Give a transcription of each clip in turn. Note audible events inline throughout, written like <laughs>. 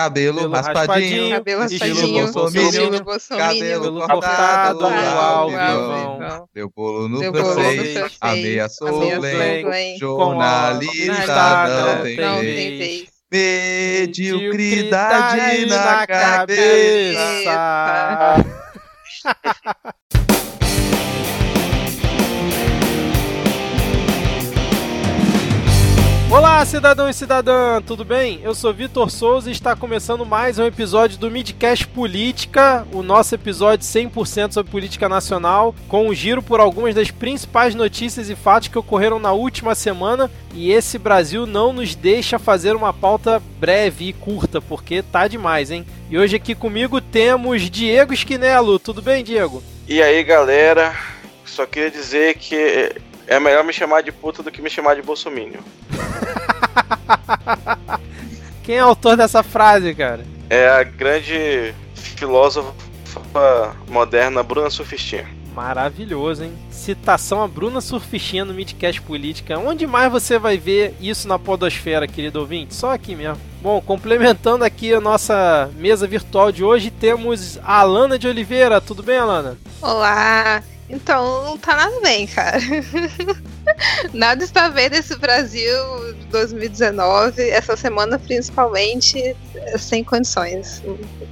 Cabelo, Cabelo raspadinho, raspadinho, Cabelo estilo raspadinho, bolsominion, estilo bolsominion. cabelo cortado, vivão. vivão. Deu bolo no Deu francês, ameaçou bem, jornalista não tem não vez. tem vez. Mediocridade na cabeça. <laughs> <laughs> Olá, cidadão e cidadã, tudo bem? Eu sou Vitor Souza e está começando mais um episódio do Midcast Política, o nosso episódio 100% sobre política nacional, com um giro por algumas das principais notícias e fatos que ocorreram na última semana. E esse Brasil não nos deixa fazer uma pauta breve e curta, porque tá demais, hein? E hoje aqui comigo temos Diego Esquinelo. Tudo bem, Diego? E aí, galera, só queria dizer que é melhor me chamar de puta do que me chamar de bolsominion. <laughs> Quem é autor dessa frase, cara? É a grande filósofa moderna Bruna Surfistinha. Maravilhoso, hein? Citação a Bruna Surfistinha no Midcast Política. Onde mais você vai ver isso na podosfera, querido ouvinte? Só aqui mesmo. Bom, complementando aqui a nossa mesa virtual de hoje, temos a Alana de Oliveira. Tudo bem, Alana? Olá! Então, não tá nada bem, cara. <laughs> nada está bem nesse Brasil 2019, essa semana principalmente, sem condições.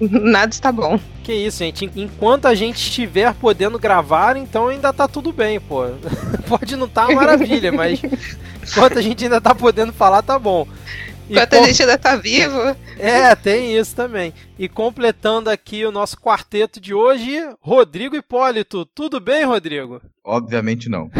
Nada está bom. Que isso, gente. Enquanto a gente estiver podendo gravar, então ainda tá tudo bem, pô. <laughs> Pode não tá maravilha, mas <laughs> enquanto a gente ainda tá podendo falar, tá bom. E Enquanto com- a gente ainda tá vivo, É, tem isso também. E completando aqui o nosso quarteto de hoje, Rodrigo Hipólito. Tudo bem, Rodrigo? Obviamente não.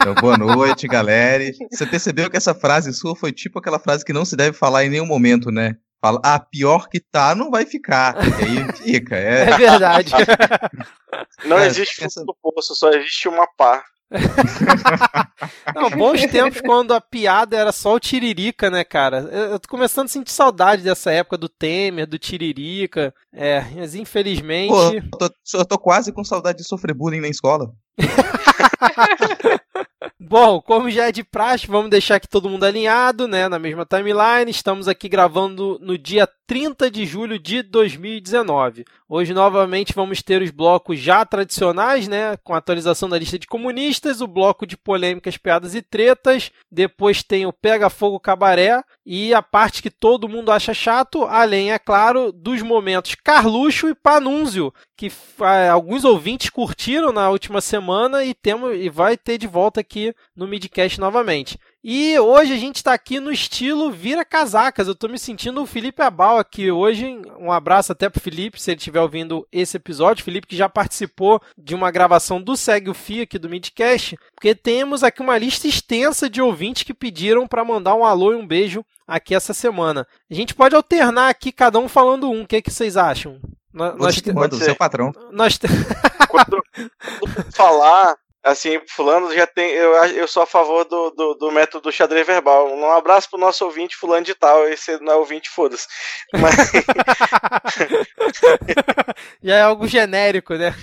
Então, boa noite, galera. Você percebeu que essa frase sua foi tipo aquela frase que não se deve falar em nenhum momento, né? Fala, ah, pior que tá, não vai ficar. E aí fica. É, É verdade. <laughs> Não existe essa- fundo do poço, só existe uma pá. <laughs> Não, bons tempos quando a piada era só o Tiririca, né, cara? Eu tô começando a sentir saudade dessa época do Temer, do Tiririca. É, mas infelizmente. Pô, eu tô, eu tô quase com saudade de sofrer bullying na escola. <laughs> Bom, como já é de praxe, vamos deixar aqui todo mundo alinhado, né, na mesma timeline. Estamos aqui gravando no dia 30 de julho de 2019. Hoje, novamente, vamos ter os blocos já tradicionais, né, com a atualização da lista de comunistas, o bloco de polêmicas, piadas e tretas. Depois tem o Pega Fogo Cabaré e a parte que todo mundo acha chato, além, é claro, dos momentos Carluxo e Panúnzio, que ah, alguns ouvintes curtiram na última semana e temos e vai ter de volta aqui no Midcast novamente. E hoje a gente está aqui no estilo vira casacas. Eu tô me sentindo o Felipe Abal aqui hoje. Um abraço até pro Felipe, se ele estiver ouvindo esse episódio. Felipe que já participou de uma gravação do Segue o Fio aqui do Midcast, porque temos aqui uma lista extensa de ouvintes que pediram para mandar um alô e um beijo aqui essa semana. A gente pode alternar aqui, cada um falando um. O que, que vocês acham? Nó- Você Nós, que te- manda, pode o ser. seu patrão. nós te- quando <laughs> falar, assim, fulano já tem. Eu, eu sou a favor do, do, do método xadrez verbal. Um abraço pro nosso ouvinte, fulano de tal. Esse não é ouvinte, foda-se. Mas <laughs> Já é algo genérico, né?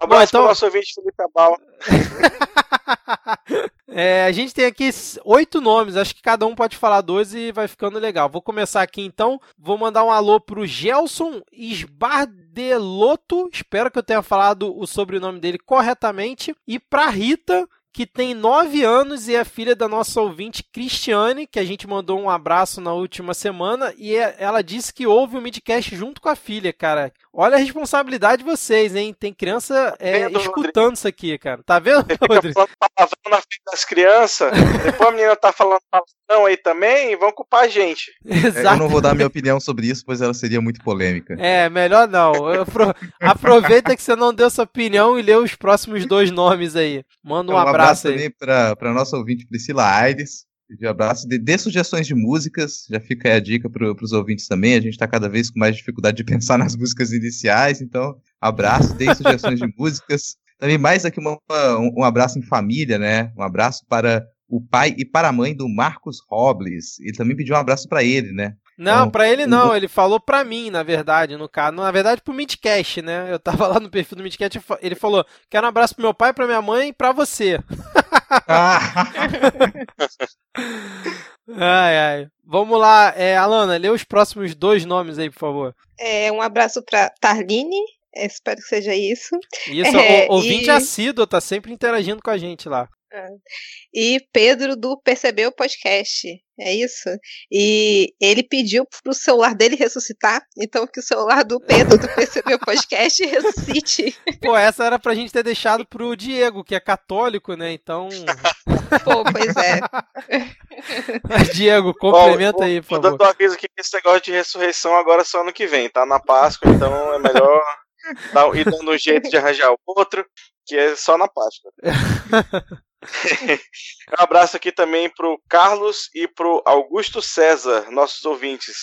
um abraço então- pro nosso ouvinte, Felipe Abal. <laughs> <laughs> É, a gente tem aqui oito nomes, acho que cada um pode falar dois e vai ficando legal. Vou começar aqui então. Vou mandar um alô pro Gelson Esbardelotto, espero que eu tenha falado o sobrenome dele corretamente, e pra Rita, que tem nove anos e é filha da nossa ouvinte Cristiane, que a gente mandou um abraço na última semana, e é- ela disse que ouve o Midcast junto com a filha, cara. Olha a responsabilidade de vocês, hein? Tem criança é, Vendo, escutando isso aqui, cara. Tá vendo, Você Rodrigo? falando palavrão na frente das crianças. Depois a menina tá falando palavrão aí também. Vão culpar a gente. <laughs> É, eu Exato. não vou dar minha opinião sobre isso, pois ela seria muito polêmica. É, melhor não. Eu apro- Aproveita que você não deu sua opinião e lê os próximos dois nomes aí. Manda um, Então, abraço, aí. também para para nossa ouvinte Priscila Aires. De abraço, dê, dê sugestões de músicas, já fica aí a dica para os ouvintes também. A gente está cada vez com mais dificuldade de <laughs> pensar nas músicas iniciais, então abraço, dê sugestões de músicas. Também mais aqui uma- um, um abraço em família, né? Um abraço para o pai e para a mãe do Marcos Robles. E também pediu um abraço para ele, né? Não, Então, pra ele não, ele falou pra mim, na verdade, no caso. Na verdade, pro Midcast, né? Eu tava <laughs> lá no perfil do Midcast ele falou: quero um abraço pro meu pai, pra minha mãe e pra você. Ah, <laughs> Ai, ai. Vamos lá, é, Alana, lê os próximos dois nomes aí, por favor. É, um abraço para Tarline, é, espero que seja isso. Isso, é, o, ouvinte e... assíduo, tá sempre interagindo com a gente lá. E Pedro do Percebeu Podcast. É isso? E ele pediu pro celular dele ressuscitar, então que o celular do Pedro do Percebeu Podcast <laughs> ressuscite. Pô, essa era pra gente ter deixado pro Diego, que é católico, né? Então. <laughs> Pô, pois é. Diego, complementa Bom, aí, por favor. Eu aviso aqui que esse negócio de ressurreição agora é só ano que vem, tá? Na Páscoa, então é melhor <laughs> ir dando um jeito de arranjar o outro, que é só na Páscoa. <laughs> um abraço aqui também pro Carlos e pro Augusto César, nossos ouvintes.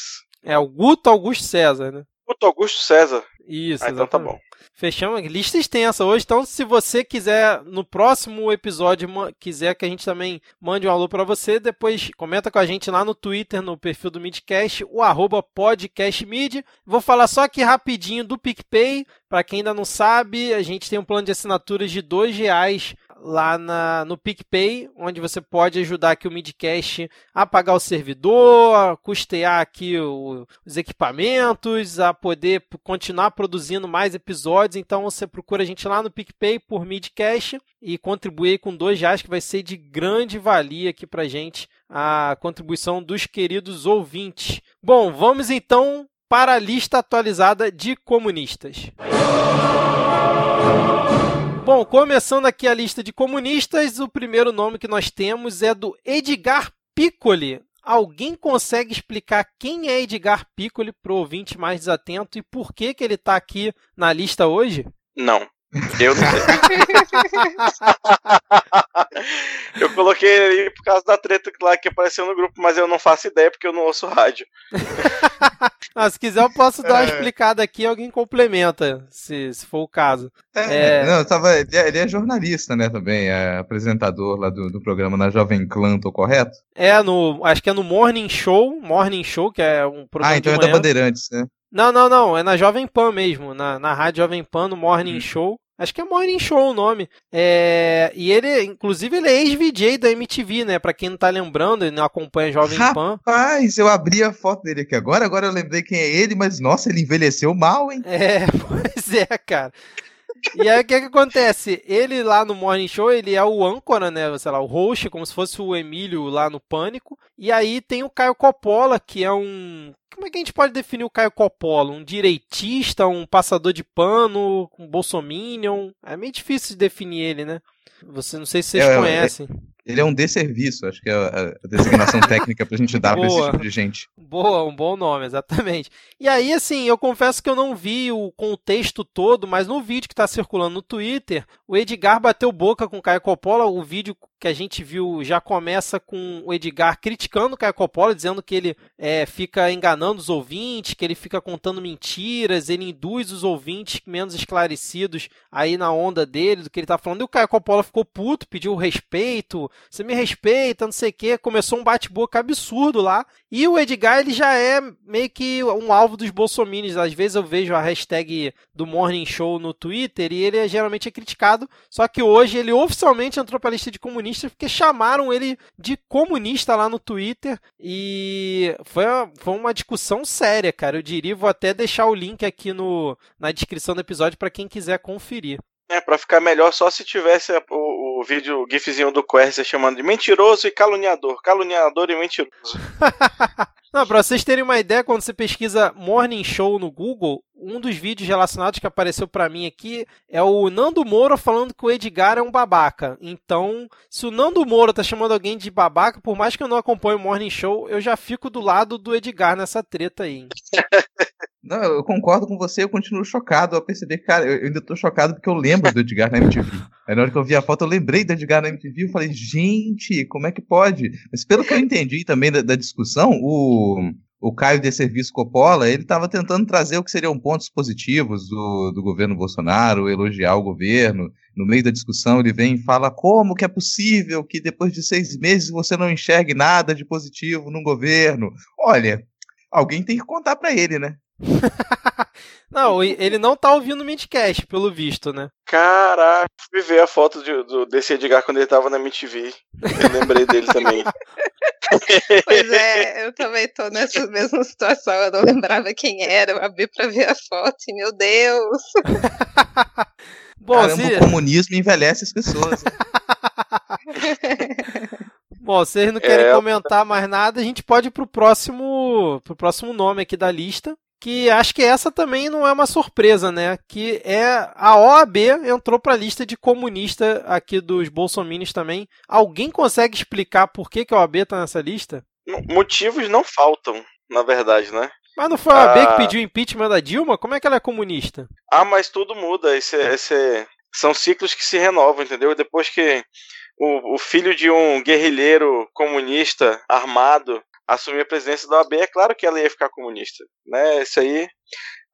É o Guto Augusto César, né? Guto Augusto César. Isso, ah, então tá bom. Fechamos. Lista extensa hoje, então se você quiser, no próximo episódio, quiser que a gente também mande um alô para você, depois comenta com a gente lá no Twitter, no perfil do Midcast, o arroba podcastmid. Vou falar só aqui rapidinho do PicPay. Para quem ainda não sabe, a gente tem um plano de assinaturas de dois reais lá na, no PicPay, onde você pode ajudar aqui o Midcast a pagar o servidor, a custear aqui o, os equipamentos, a poder continuar produzindo mais episódios. Então você procura a gente lá no PicPay por Midcast e contribuir com dois reais, que vai ser de grande valia aqui pra gente a contribuição dos queridos ouvintes. Bom, vamos então para a lista atualizada de comunistas. Bom, começando aqui a lista de comunistas, o primeiro nome que nós temos é do Edgar Piccoli. Alguém consegue explicar quem é Edgar Piccoli para o ouvinte mais desatento e por que, que ele está aqui na lista hoje? Não. Eu não sei. <laughs> eu coloquei ele por causa da treta lá que apareceu no grupo, mas eu não faço ideia porque eu não ouço rádio. <laughs> ah, se quiser, eu posso dar uma é. explicada aqui alguém complementa, se, se for o caso. É, é... Não, tava, ele, é, ele, é, jornalista, né, também, é apresentador lá do, do programa na Jovem Clã, tô correto? É, no, acho que é no Morning Show, Morning Show, que é um programa Ah, então é da Bandeirantes, né? Não, não, não. É na Jovem Pan mesmo. Na, na Rádio Jovem Pan, no Morning hum. Show. Acho que é Morning Show o nome. É, e ele, inclusive, ele é ex-VJ da MTV, né? Pra quem não tá lembrando, ele não acompanha Jovem Pan. Rapaz, eu abri a foto dele aqui agora, agora eu lembrei quem é ele, mas nossa, ele envelheceu mal, hein? É, <laughs> pois é, cara. E aí o que, que acontece? Ele lá no Morning Show, ele é o âncora, né? Sei lá, o host, como se fosse o Emílio lá no Pânico. E aí tem o Caio Coppola, que é um. Como é que a gente pode definir o Caio Coppola? Um direitista, um passador de pano, um bolsominion? É meio difícil de definir ele, né? Você não sei se vocês é, é conhecem. É... Ele é um desserviço, acho que é a, designação <laughs> técnica pra gente dar Boa. pra esse tipo de gente. Boa, um bom nome, exatamente. E aí, assim, eu confesso que eu não vi o contexto todo, mas no vídeo que tá circulando no Twitter, o Edgar bateu boca com o Caio Coppola, o vídeo que a gente viu já começa com o Edgar criticando o Caio Coppola, dizendo que ele é, fica enganando os ouvintes, que ele fica contando mentiras, ele induz os ouvintes menos esclarecidos aí na onda dele, do que ele tá falando. E o Caio Coppola ficou puto, pediu respeito, você me respeita, não sei o que. Começou um bate-boca absurdo lá. E o Edgar, ele já é meio que um alvo dos bolsominions. Às vezes eu vejo a hashtag do Morning Show no Twitter e ele é, geralmente é criticado. Só que hoje ele oficialmente entrou para a lista de comunistas porque chamaram ele de comunista lá no Twitter. E foi uma, foi uma discussão séria, cara. Eu diria, vou até deixar o link aqui no, na descrição do episódio para quem quiser conferir. É, pra ficar melhor só se tivesse o, o vídeo, o gifzinho do Quercia chamando de mentiroso e caluniador. Caluniador e mentiroso. <laughs> Não, pra vocês terem uma ideia, quando você pesquisa Morning Show no Google, um dos vídeos relacionados que apareceu para mim aqui é o Nando Moura falando que o Edgar é um babaca. Então, se o Nando Moura tá chamando alguém de babaca, por mais que eu não acompanhe o Morning Show, eu já fico do lado do Edgar nessa treta aí. <laughs> Não, eu concordo com você, eu continuo chocado ao perceber, cara, eu ainda tô chocado porque eu lembro do Edgar na MTV. Aí na hora que eu vi a foto, eu lembrei do Edgar na MTV e falei, gente, como é que pode? Mas pelo que eu entendi também da, da discussão, o, o Caio de Serviço Coppola, ele estava tentando trazer o que seriam pontos positivos do, do governo Bolsonaro, elogiar o governo. No meio da discussão, ele vem e fala como que é possível que depois de seis meses você não enxergue nada de positivo no governo. Olha, alguém tem que contar para ele, né? <laughs> Não, ele não tá ouvindo o Midcast, pelo visto, né? Caraca, fui ver a foto de, do, desse Edgar quando ele tava na MTV. Eu lembrei dele também. <laughs> Pois é, eu também tô nessa mesma situação. Eu não lembrava quem era. Eu abri pra ver a foto e, meu Deus. <laughs> Bom, Caramba, se... o comunismo envelhece as pessoas. Bom, vocês não querem é... comentar mais nada, a gente pode ir pro próximo, pro próximo nome aqui da lista, que acho que essa também não é uma surpresa, né? Que é a OAB entrou para a lista de comunista aqui dos bolsominions também. Alguém consegue explicar por que, que a OAB está nessa lista? Motivos não faltam, na verdade, né? Mas não foi a OAB ah... que pediu impeachment da Dilma? Como é que ela é comunista? Ah, mas tudo muda. Esse, esse... São ciclos que se renovam, entendeu? Depois que o, o filho de um guerrilheiro comunista armado assumir a presidência da OAB, é claro que ela ia ficar comunista. Né? Isso aí.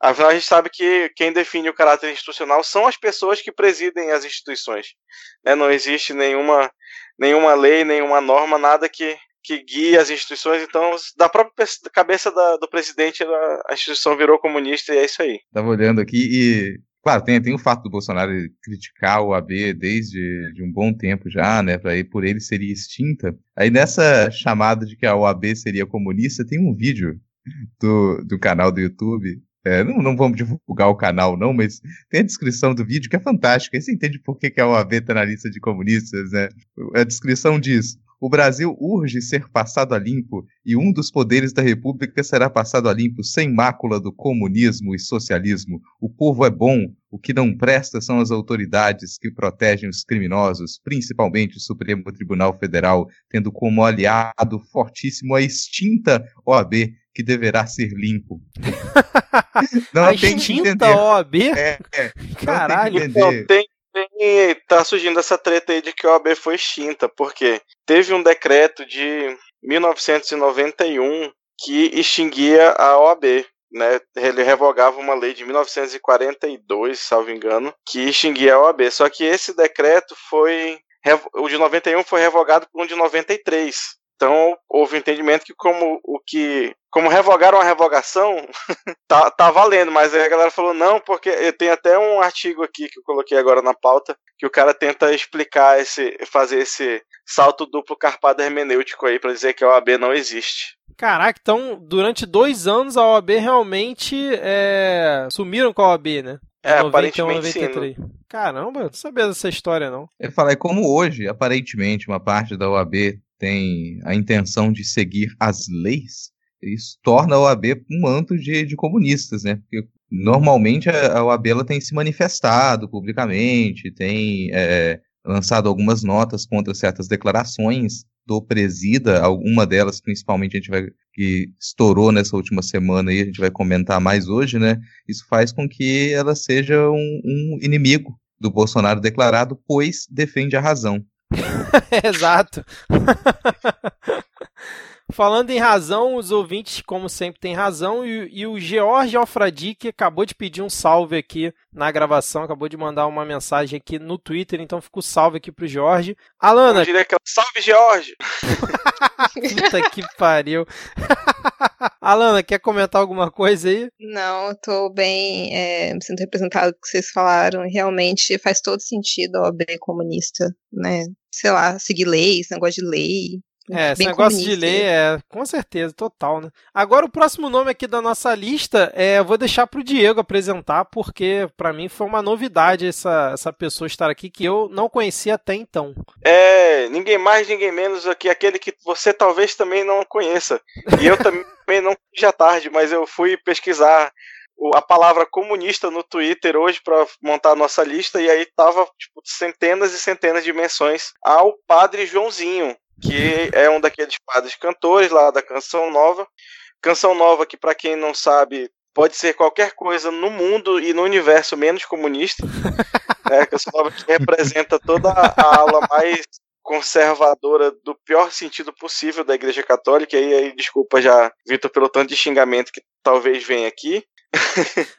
Afinal, a gente sabe que quem define o caráter institucional são as pessoas que presidem as instituições. Né? Não existe nenhuma, nenhuma lei, nenhuma norma, nada que, que guie as instituições. Então, da própria cabeça da, do presidente, a, instituição virou comunista e é isso aí. Estava olhando aqui e Claro, tem, tem o fato do Bolsonaro criticar o AB desde de um bom tempo já, né? Pra, por ele seria extinta. Aí nessa chamada de que a OAB seria comunista, tem um vídeo do, do canal do YouTube. É, não, não vamos divulgar o canal, não, mas tem a descrição do vídeo que é fantástica. Aí você entende por que, que a OAB está na lista de comunistas, né? A descrição diz: o Brasil urge ser passado a limpo e um dos poderes da República será passado a limpo sem mácula do comunismo e socialismo. O povo é bom, o que não presta são as autoridades que protegem os criminosos, principalmente o Supremo Tribunal Federal, tendo como aliado fortíssimo a extinta OAB, que deverá ser limpo. <laughs> não a extinta OAB? É, é. Caralho. Não tem tem, tá surgindo essa treta aí de que a OAB foi extinta, porque teve um decreto de 1991 que extinguia a OAB. Né, ele revogava uma lei de 1942, salvo engano, que extinguia a OAB. Só que esse decreto foi. O de 91 foi revogado por um de 93. Então houve entendimento que como o que como revogaram a revogação, <laughs> tá, tá valendo, mas aí a galera falou não, porque tem até um artigo aqui que eu coloquei agora na pauta, que o cara tenta explicar esse fazer esse salto duplo carpado hermenêutico aí para dizer que a OAB não existe. Caraca, então durante dois anos a OAB realmente é... sumiram com a OAB, né? É, 91, aparentemente 93. Sim. Caramba, não sabia dessa história não. Eu falei como hoje, aparentemente, uma parte da OAB tem a intenção de seguir as leis, isso torna a OAB um manto de, de comunistas, né? Porque normalmente a, OAB ela tem se manifestado publicamente, tem é, lançado algumas notas contra certas declarações do presida, alguma delas principalmente a gente vai que estourou nessa última semana e a gente vai comentar mais hoje, né? Isso faz com que ela seja um, um inimigo do Bolsonaro declarado, pois defende a razão. <laughs> Exato. <laughs> Falando em razão, os ouvintes, como sempre, têm razão. E, e o George Alfradi, que acabou de pedir um salve aqui na gravação, acabou de mandar uma mensagem aqui no Twitter, então fica o salve aqui pro Jorge. Alana. Eu diria que é salve, George! <laughs> Puta que pariu. <laughs> Alana, quer comentar alguma coisa aí? Não, eu tô bem, é, me sinto representado com o que vocês falaram. Realmente faz todo sentido a OAB comunista, né? Sei lá, seguir leis, negócio de lei, é, esse negócio de lei é, com certeza, total, né? Agora o próximo nome aqui da nossa lista, é, eu vou deixar pro Diego apresentar, porque para mim foi uma novidade essa, essa pessoa estar aqui que eu não conhecia até então. É, ninguém mais, ninguém menos aqui, aquele que você talvez também não conheça. E eu também <laughs> não já tarde, mas eu fui pesquisar a palavra comunista no Twitter hoje para montar a nossa lista e aí tava tipo, centenas e centenas de menções ao Padre Joãozinho, que é um daqueles padres cantores lá da Canção Nova. Canção Nova que, para quem não sabe, pode ser qualquer coisa no mundo e no universo menos comunista. <laughs> né? Canção Nova que representa toda a ala mais conservadora do pior sentido possível da Igreja Católica. E aí, desculpa já, Vitor, pelo tanto de xingamento que talvez venha aqui.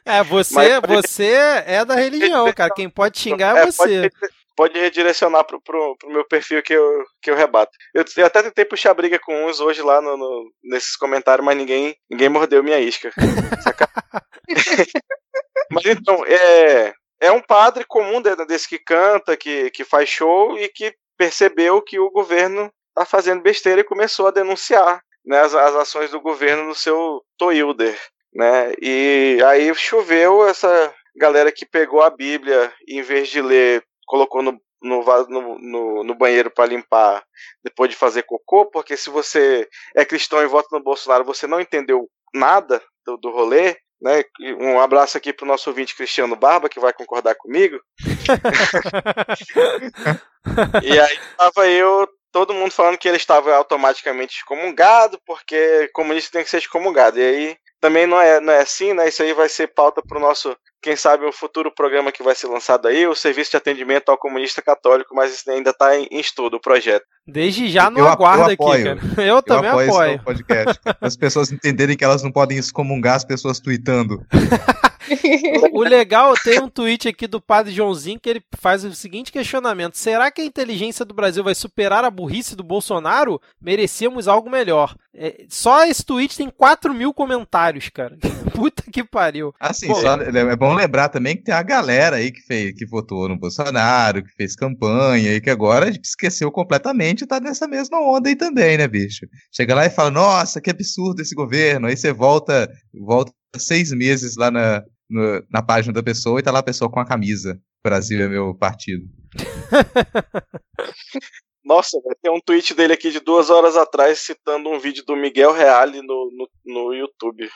É, você, <laughs> Mas, você é da religião, cara. Quem pode xingar é, é você. Pode, pode redirecionar pro, pro, pro, meu perfil que eu, que eu rebato. Eu, eu até tentei puxar briga com uns hoje lá no, no, nesses comentários, mas ninguém, ninguém mordeu minha isca. <laughs> <laughs> Mas então, é, é um padre comum desse que canta, que, que faz show e que percebeu que o governo está fazendo besteira e começou a denunciar né, as, as ações do governo no seu Toilder. Né? E aí choveu essa galera que pegou a Bíblia e em vez de ler, colocou no, no, no, no, no banheiro para limpar depois de fazer cocô, porque se você é cristão e vota no Bolsonaro, você não entendeu nada do, do rolê, né? Um abraço aqui pro nosso ouvinte Cristiano Barba, que vai concordar comigo. e aí tava eu, todo mundo falando que ele estava automaticamente excomungado, porque comunista tem que ser excomungado. E aí também não é, não é assim, né? Isso aí vai ser pauta pro nosso quem sabe um futuro programa que vai ser lançado aí, o serviço de atendimento ao comunista católico, mas isso ainda está em, em, estudo, o projeto. Desde já não aguardo aqui, cara. Eu, eu também apoio. apoio. <laughs> podcast. As pessoas entenderem que elas não podem excomungar as pessoas tweetando. <laughs> o legal, tem um tweet aqui do padre Joãozinho que ele faz o seguinte questionamento: será que a inteligência do Brasil vai superar a burrice do Bolsonaro? Merecemos algo melhor. É, só esse tweet tem 4 mil comentários, cara. <laughs> Puta que pariu. Assim, Bom, só, é bom lembrar também que tem a galera aí que, fez, que votou no Bolsonaro, que fez campanha e que agora esqueceu completamente e tá nessa mesma onda aí também, né, bicho? Chega lá e fala, nossa, que absurdo esse governo. Aí você volta, volta seis meses lá na, no, na página da pessoa e tá lá a pessoa com a camisa. Brasil é meu partido. <laughs> Nossa, tem um tweet dele aqui de duas horas atrás citando um vídeo do Miguel Reale no, no, no YouTube.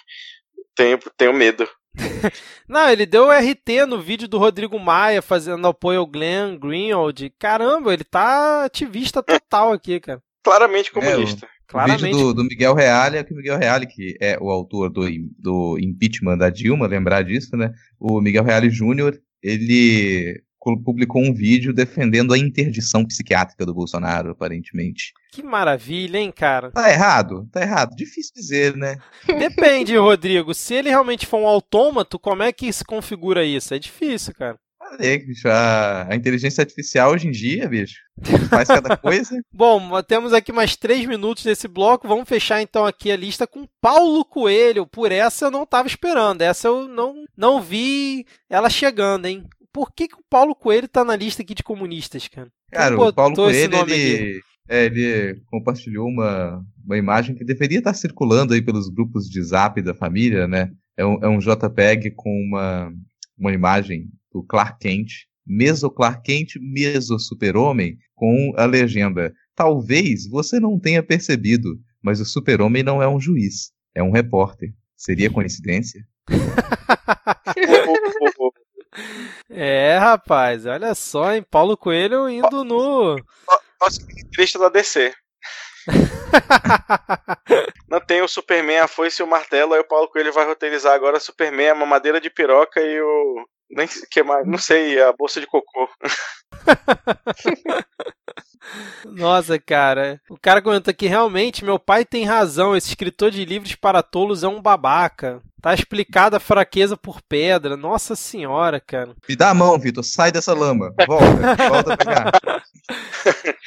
Tenho, tenho medo. <laughs> Não, ele deu RT no vídeo do Rodrigo Maia fazendo apoio ao Glenn Greenwald. Caramba, ele tá ativista total aqui, cara. Claramente comunista. É, Claramente. O vídeo do, do Miguel Reale é que o Miguel Reale, que é o autor do, do impeachment da Dilma, lembrar disso, né? O Miguel Reale Júnior, ele publicou um vídeo defendendo a interdição psiquiátrica do Bolsonaro, aparentemente. Que maravilha, hein, cara? Tá errado, tá errado. Difícil dizer, né? Depende, <laughs> Rodrigo. Se ele realmente for um autômato, como é que se configura isso? É difícil, cara. Falei, bicho, a, a inteligência artificial hoje em dia, bicho, faz cada <laughs> coisa. Bom, temos aqui mais três minutos desse bloco. Vamos fechar então aqui a lista com Paulo Coelho. Por essa eu não estava esperando. Essa eu não, não vi ela chegando, hein? Por que, que o Paulo Coelho tá na lista aqui de comunistas, cara? Cara, o Paulo Coelho, ele, é, ele compartilhou uma, uma imagem que deveria estar circulando aí pelos grupos de zap da família, né? É um, é um JPEG com uma, uma imagem do Clark Kent, meso Clark Kent, meso super-homem, com a legenda Talvez você não tenha percebido, mas o super-homem não é um juiz, é um repórter. Seria coincidência? <laughs> é, rapaz, olha só, hein? Paulo Coelho indo no. Nossa, triste da DC. <laughs> não tem o Superman, a foice e o martelo, aí o Paulo Coelho vai roteirizar agora Superman, a mamadeira de piroca e o nem que mais, não sei, a bolsa de cocô. <laughs> Nossa, cara. O cara comenta que realmente meu pai tem razão. Esse escritor de livros para tolos é um babaca. Tá explicada a fraqueza por pedra. Nossa senhora, cara. Me dá a mão, Vitor. Sai dessa lama. Volta, volta a pegar. <laughs>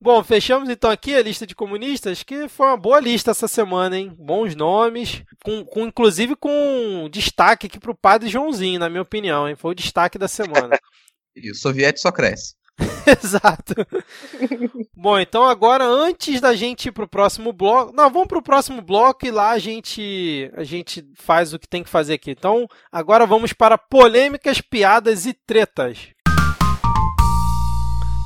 Bom, fechamos então aqui a lista de comunistas, que foi uma boa lista essa semana, hein? Bons nomes, com, com inclusive com destaque aqui pro padre Joãozinho, na minha opinião, hein? Foi o destaque da semana. <laughs> e o soviético só cresce. Exato. <laughs> Bom, então agora antes da gente ir pro próximo bloco, não, vamos pro próximo bloco e lá a gente a gente faz o que tem que fazer aqui. Então, agora vamos para polêmicas, piadas e tretas.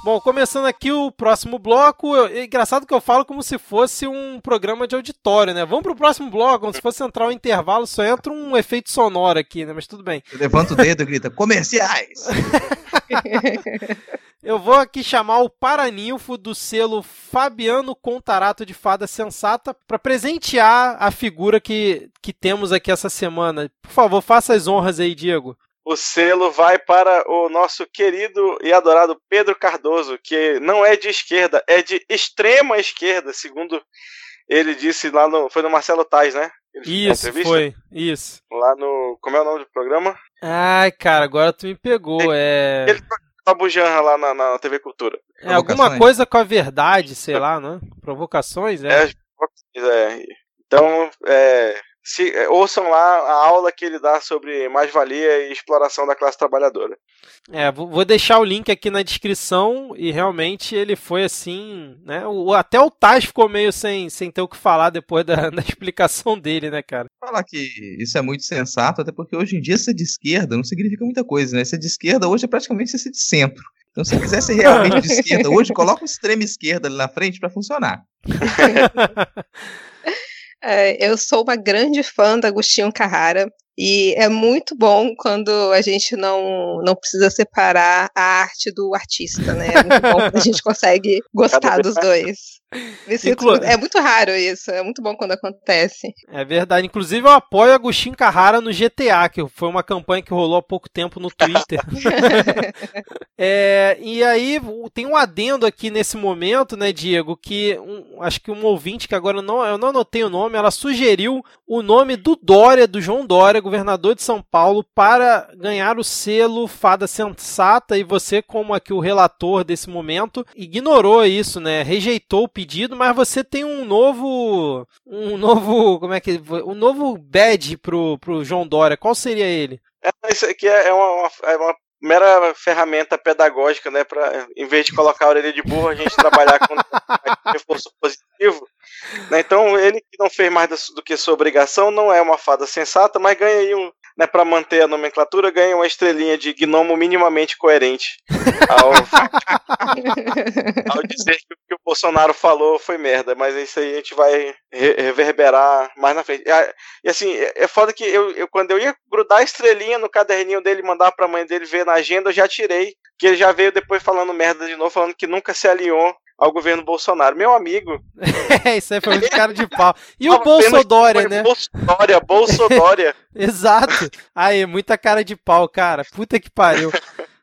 Bom, começando aqui o próximo bloco. É engraçado que eu falo como se fosse um programa de auditório, né? Vamos pro próximo bloco, como se fosse entrar um intervalo, só entra um efeito sonoro aqui, né? Mas tudo bem. Levanta o dedo e grita: comerciais! <laughs> Eu vou aqui chamar o Paraninfo do selo Fabiano Contarato de Fada Sensata para presentear a figura que, que temos aqui essa semana. Por favor, faça as honras aí, Diego o selo vai para o nosso querido e adorado Pedro Cardoso, que não é de esquerda, é de extrema esquerda, segundo ele disse lá no. Foi no Marcelo Tais, né? isso, foi. Isso. Lá no. Como é o nome do programa? Ai, cara, agora tu me pegou. É. Ele Bujanra lá na, na TV Cultura. É alguma coisa com a verdade, sei lá, né? Provocações, é. É, é. Então, é, se, é, ouçam lá a aula que ele dá sobre mais-valia e exploração da classe trabalhadora. É, vou deixar o link aqui na descrição e realmente ele foi assim, né? O, até o Taz ficou meio sem, sem ter o que falar depois da, <laughs> da explicação dele, né, cara? Falar que isso é muito sensato, até porque hoje em dia ser de esquerda não significa muita coisa, né? Ser de esquerda hoje é praticamente ser de centro. Então, se quiser ser realmente de <laughs> esquerda hoje, coloca o extremo esquerda ali na frente para funcionar. <laughs> é, eu sou uma grande fã da Agostinho Carrara. E é muito bom quando a gente não, não precisa separar a arte do artista, né? É muito bom quando a gente <laughs> consegue gostar dos dois. Inclu... É muito raro isso, é muito bom quando acontece. É verdade. Inclusive, eu apoio Agostinho Carrara no GTA, que foi uma campanha que rolou há pouco tempo no Twitter. <laughs> é, e aí, tem um adendo aqui nesse momento, né, Diego, que um, acho que um ouvinte, que agora não, eu não anotei o nome, ela sugeriu o nome do Dória, do João Dória, governador de São Paulo, para ganhar o selo Fada Sensata, e você, como aqui o relator desse momento, ignorou isso, né? Rejeitou o pedido, mas você tem um novo. Um novo. Como é que. Um novo badge pro, pro João Dória. Qual seria ele? É, isso aqui é uma, é uma mera ferramenta pedagógica, né? Para em vez de colocar a orelha de burro, a gente trabalhar com <laughs> reforço positivo. Né, então, ele que não fez mais do que sua obrigação, não é uma fada sensata, mas ganha aí um, né, para manter a nomenclatura, ganha uma estrelinha de gnomo minimamente coerente ao, <laughs> ao dizer que o que o Bolsonaro falou foi merda, mas isso aí a gente vai reverberar mais na frente. E assim, é, é foda que eu, eu, quando eu ia grudar a estrelinha no caderninho dele mandar pra mãe dele ver na agenda, eu já tirei, que ele já veio depois falando merda de novo, falando que nunca se alinhou ao governo Bolsonaro. Meu amigo. <laughs> É, isso aí foi muito cara de pau. E o Bolsodória, né? Bolsodória, <laughs> Bolsodória. Exato. Aí, muita cara de pau, cara. Puta que pariu.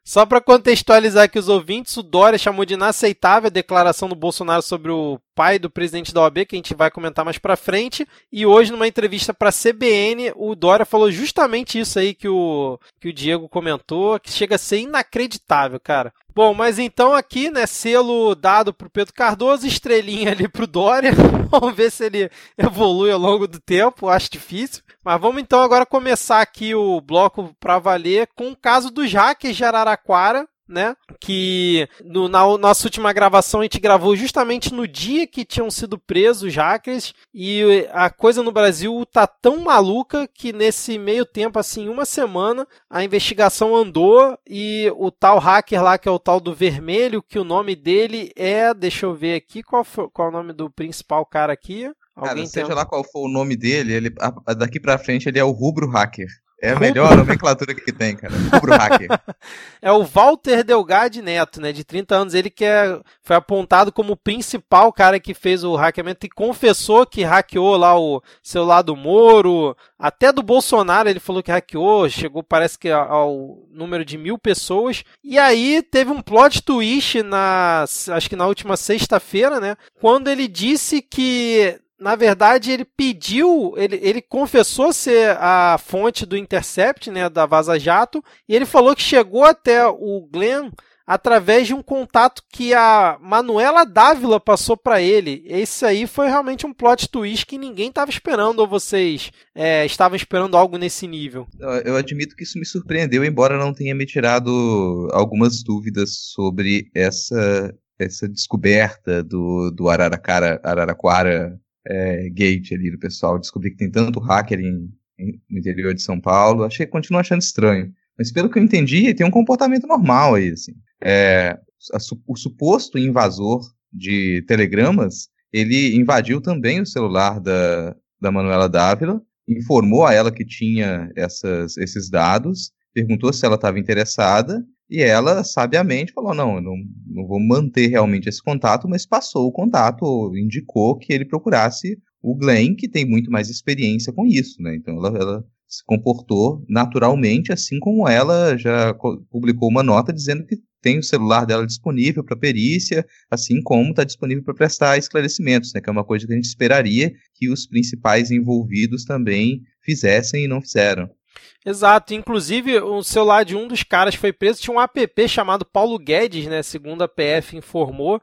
Só para contextualizar aqui os ouvintes, o Dória chamou de inaceitável a declaração do Bolsonaro sobre o pai do presidente da OAB, que a gente vai comentar mais para frente. E hoje, numa entrevista para a CBN, o Dória falou justamente isso aí que o, que o Diego comentou, que chega a ser inacreditável, cara. Bom, mas então aqui, né, selo dado pro Pedro Cardoso, estrelinha ali pro Dória. <laughs> <laughs> vamos ver se ele evolui ao longo do tempo, acho difícil. Mas vamos então agora começar aqui o bloco para valer com o caso dos hackers de Araraquara, né? Que no, na nossa última gravação a gente gravou justamente no dia que tinham sido presos os hackers e a coisa no Brasil tá tão maluca que nesse meio tempo, assim, uma semana, a investigação andou e o tal hacker lá, que é o tal do Vermelho, que o nome dele é, deixa eu ver aqui, qual, foi, qual é o nome do principal cara aqui? Alguém cara, seja lá qual for o nome dele, ele, daqui pra frente ele é o Rubro Hacker. É a melhor nomenclatura que tem, cara. Rubro hacker. <laughs> é o Walter Delgade Neto, né? De 30 anos. Ele que é, foi apontado como o principal cara que fez o hackeamento e confessou que hackeou lá o celular do Moro. Até do Bolsonaro ele falou que hackeou. Chegou, parece que ao número de mil pessoas. E aí teve um plot twist na. Acho que na última sexta-feira, né? Quando ele disse que na verdade, ele pediu, ele, ele confessou ser a fonte do Intercept, né, da Vaza Jato, e ele falou que chegou até o Glenn através de um contato que a Manuela Dávila passou para ele. Esse aí foi realmente um plot twist que ninguém estava esperando, ou vocês é, estavam esperando algo nesse nível? Eu admito que isso me surpreendeu, embora não tenha me tirado algumas dúvidas sobre essa, essa descoberta do, do Araraquara, Araraquara é, gate ali do pessoal, descobrir que tem tanto hacker em, em, no interior de São Paulo, achei, continuo achando estranho. Mas pelo que eu entendi, tem um comportamento normal aí, assim. É, a, o suposto invasor de telegramas, ele invadiu também o celular da, da Manuela Dávila, informou a ela que tinha essas, esses dados, perguntou se ela estava interessada, e ela, sabiamente, falou: não, não, não vou manter realmente esse contato, mas passou o contato, indicou que ele procurasse o Glenn, que tem muito mais experiência com isso, né? Então ela, ela se comportou naturalmente, assim como ela já publicou uma nota dizendo que tem o celular dela disponível para perícia, assim como está disponível para prestar esclarecimentos, né, que é uma coisa que a gente esperaria que os principais envolvidos também fizessem e não fizeram. Exato, inclusive o celular de um dos caras foi preso, tinha um app chamado Paulo Guedes, né, segundo a PF informou.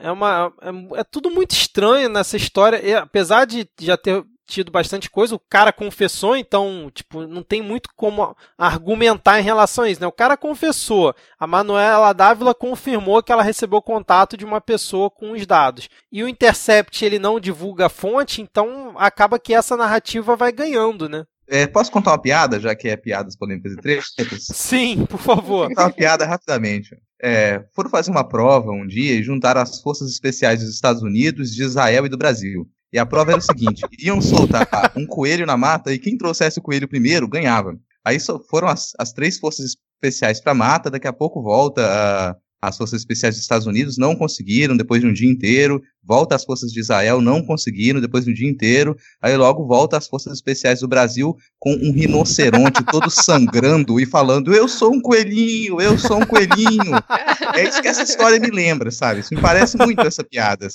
É, uma, é, é tudo muito estranho nessa história, e, apesar de já ter tido bastante coisa. O cara confessou, então, tipo, não tem muito como argumentar em relação a isso, né? O cara confessou. A Manuela Dávila confirmou que ela recebeu contato de uma pessoa com os dados. E o Intercept, ele não divulga a fonte, então acaba que essa narrativa vai ganhando, né? É, posso contar uma piada, já que é piadas polêmicas e tretas? <laughs> Sim, por favor. Vou contar uma piada rapidamente. É, foram fazer uma prova um dia e juntaram as forças especiais dos Estados Unidos, de Israel e do Brasil. E a prova era o seguinte: <laughs> iam soltar um coelho na mata e quem trouxesse o coelho primeiro ganhava. Aí foram as, as três forças especiais para a mata, daqui a pouco volta a, as forças especiais dos Estados Unidos não conseguiram depois de um dia inteiro, volta as forças de Israel não conseguiram depois de um dia inteiro, aí logo volta as forças especiais do Brasil com um rinoceronte <laughs> todo sangrando e falando: "Eu sou um coelhinho, eu sou um coelhinho". É isso que essa história me lembra, sabe? Isso me parece muito essa piada.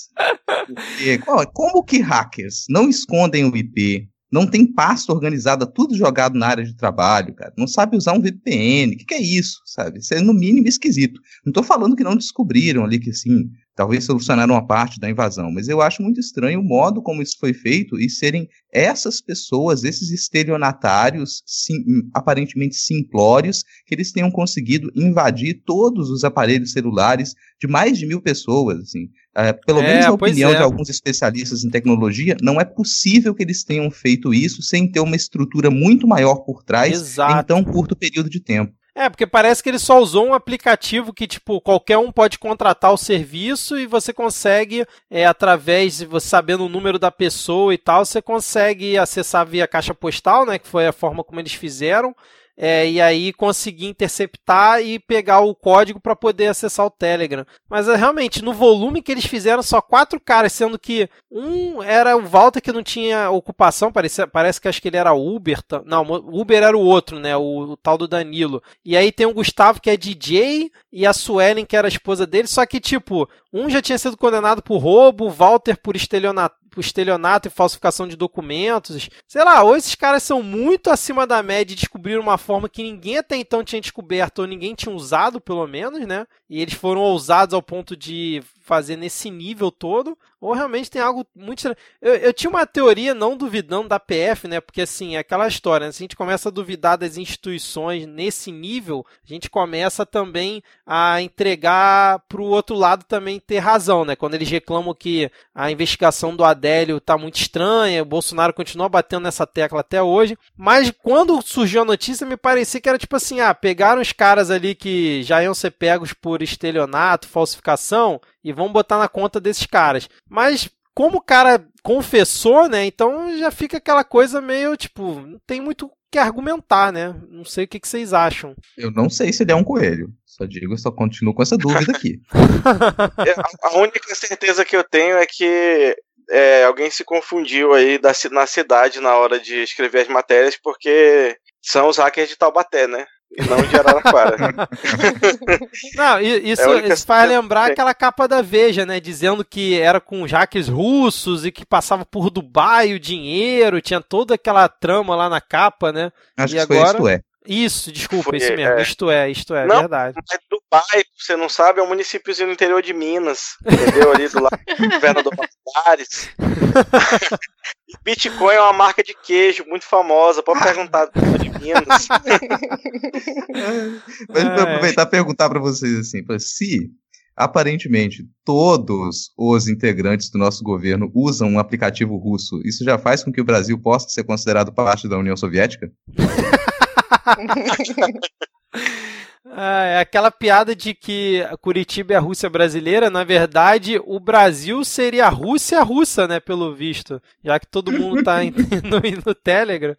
Porque, como que hackers não escondem o IP, não tem pasta organizada, tudo jogado na área de trabalho, cara. Não sabe usar um VPN. O que, que, é isso, sabe? Isso é no mínimo esquisito. Não estou falando que não descobriram ali que sim, talvez solucionaram uma parte da invasão, mas eu acho muito estranho o modo como isso foi feito e serem essas pessoas, esses estelionatários sim, aparentemente simplórios, que eles tenham conseguido invadir todos os aparelhos celulares de mais de mil pessoas, assim. É, pelo é, menos na opinião é. de alguns especialistas em tecnologia, não é possível que eles tenham feito isso sem ter uma estrutura muito maior por trás Exato. em tão curto período de tempo. É, porque parece que ele só usou um aplicativo que, tipo, qualquer um pode contratar o serviço e você consegue, é, através de você sabendo o número da pessoa e tal, você consegue acessar via caixa postal, né? Que foi a forma como eles fizeram é, e aí conseguir interceptar e pegar o código para poder acessar o Telegram. Mas é, realmente, no volume que eles fizeram, só quatro caras, sendo que um era o Walter que não tinha ocupação, parece, parece que acho que ele era Uber. Não, Uber era o outro, né? O, o, tal do Danilo. E aí tem o Gustavo que é DJ e a Suelen que era a esposa dele, só que tipo, um já tinha sido condenado por roubo, o Walter por estelionato por estelionato e falsificação de documentos. Sei lá, ou esses caras são muito acima da média e descobriram uma forma que ninguém até então tinha descoberto, ou ninguém tinha usado, pelo menos, né? E eles foram ousados ao ponto de fazer nesse nível todo, ou realmente tem algo muito estranho. Eu, eu tinha uma teoria, não duvidando da PF, né? Porque assim, é aquela história, né? se a gente começa a duvidar das instituições nesse nível, a gente começa também a entregar para o outro lado também ter razão, né? Quando eles reclamam que a investigação do Adélio tá muito estranha, o Bolsonaro continua batendo nessa tecla até hoje. Mas quando surgiu a notícia, me parecia que era tipo assim: ah, pegaram os caras ali que já iam ser pegos por estelionato, falsificação e vamos botar na conta desses caras. Mas como o cara confessou, né? Então já fica aquela coisa meio tipo, não tem muito que argumentar, né? Não sei o que, que vocês acham. Eu não sei se ele é um coelho. Só digo, eu só continuo com essa dúvida aqui. <laughs> a única certeza que eu tenho é que é, alguém se confundiu aí da, na cidade na hora de escrever as matérias, porque são os hackers de Taubaté, né? E não de Araraquara. <laughs> não, isso, é isso faz lembrar aquela capa da Veja, né? Dizendo que era com jaques russos e que passava por Dubai o dinheiro, tinha toda aquela trama lá na capa, né? Acho e que agora... Isto é. Isso, desculpa, foi, isso mesmo. É... Isto é, isto é, não, verdade. Mas Dubai, você não sabe, é um municípiozinho no interior de Minas. Entendeu? Ali do lado <laughs> do governador Valadares. <laughs> Bitcoin é uma marca de queijo muito famosa. Pode perguntar de Minas. <laughs> Mas é. aproveitar e perguntar para vocês assim: se aparentemente todos os integrantes do nosso governo usam um aplicativo russo, isso já faz com que o Brasil possa ser considerado parte da União Soviética? <laughs> Ah, é aquela piada de que Curitiba é a Rússia brasileira, na verdade, o Brasil seria a Rússia russa, né, pelo visto, já que todo mundo tá <laughs> no, no Telegram.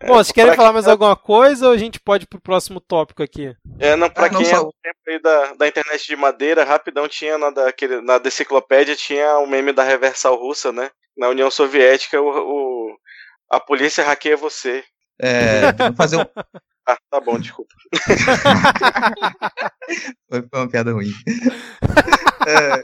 É, Bom, vocês querem falar mais alguma coisa ou a gente pode ir pro próximo tópico aqui? É, não, pra ah, quem não, é o tempo aí da, da internet de madeira, rapidão tinha na, daquele, na deciclopédia tinha o um meme da reversal russa, né? Na União Soviética, o, o a polícia hackeia você. É, fazer um, <laughs> Ah, tá bom, desculpa. <laughs> foi, uma piada ruim. <laughs> É,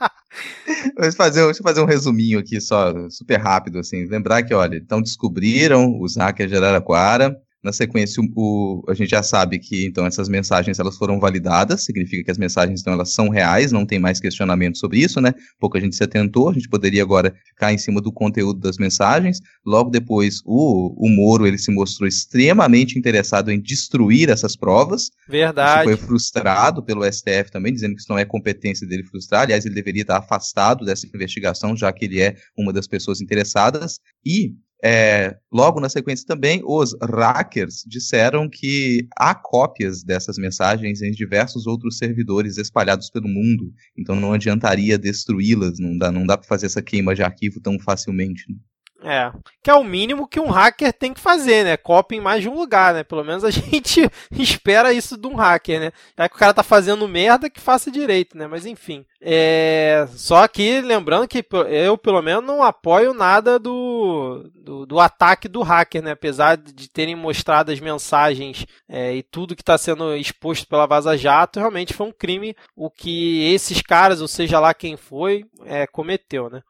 fazer, deixa eu fazer um resuminho aqui, só super rápido, assim. Lembrar que, olha, então descobriram os hackers de Araraquara, Na sequência, o, a gente já sabe que então essas mensagens elas foram validadas, significa que as mensagens então elas são reais, não tem mais questionamento sobre isso, né? Pouca gente se atentou, a gente poderia agora ficar em cima do conteúdo das mensagens. Logo depois, o, o Moro ele se mostrou extremamente interessado em destruir essas provas. Verdade. Isso foi frustrado pelo STF também, dizendo que isso não é competência dele frustrar. Aliás, ele deveria estar afastado dessa investigação, já que ele é uma das pessoas interessadas. E é, logo na sequência também, os hackers disseram que há cópias dessas mensagens em diversos outros servidores espalhados pelo mundo, então não adiantaria destruí-las, não dá, não dá para fazer essa queima de arquivo tão facilmente. Né? É, que é o mínimo que um hacker tem que fazer, né? Cópia em mais de um lugar, né? Pelo menos a <laughs> gente espera isso de um hacker, né? Já que o cara tá fazendo merda, que faça direito, né? Mas enfim. É... Só que lembrando que eu, pelo menos, não apoio nada do, do, do ataque do hacker, né? Apesar de terem mostrado as mensagens é, e tudo que está sendo exposto pela Vaza Jato, realmente foi um crime o que esses caras, ou seja lá quem foi, é, cometeu, né?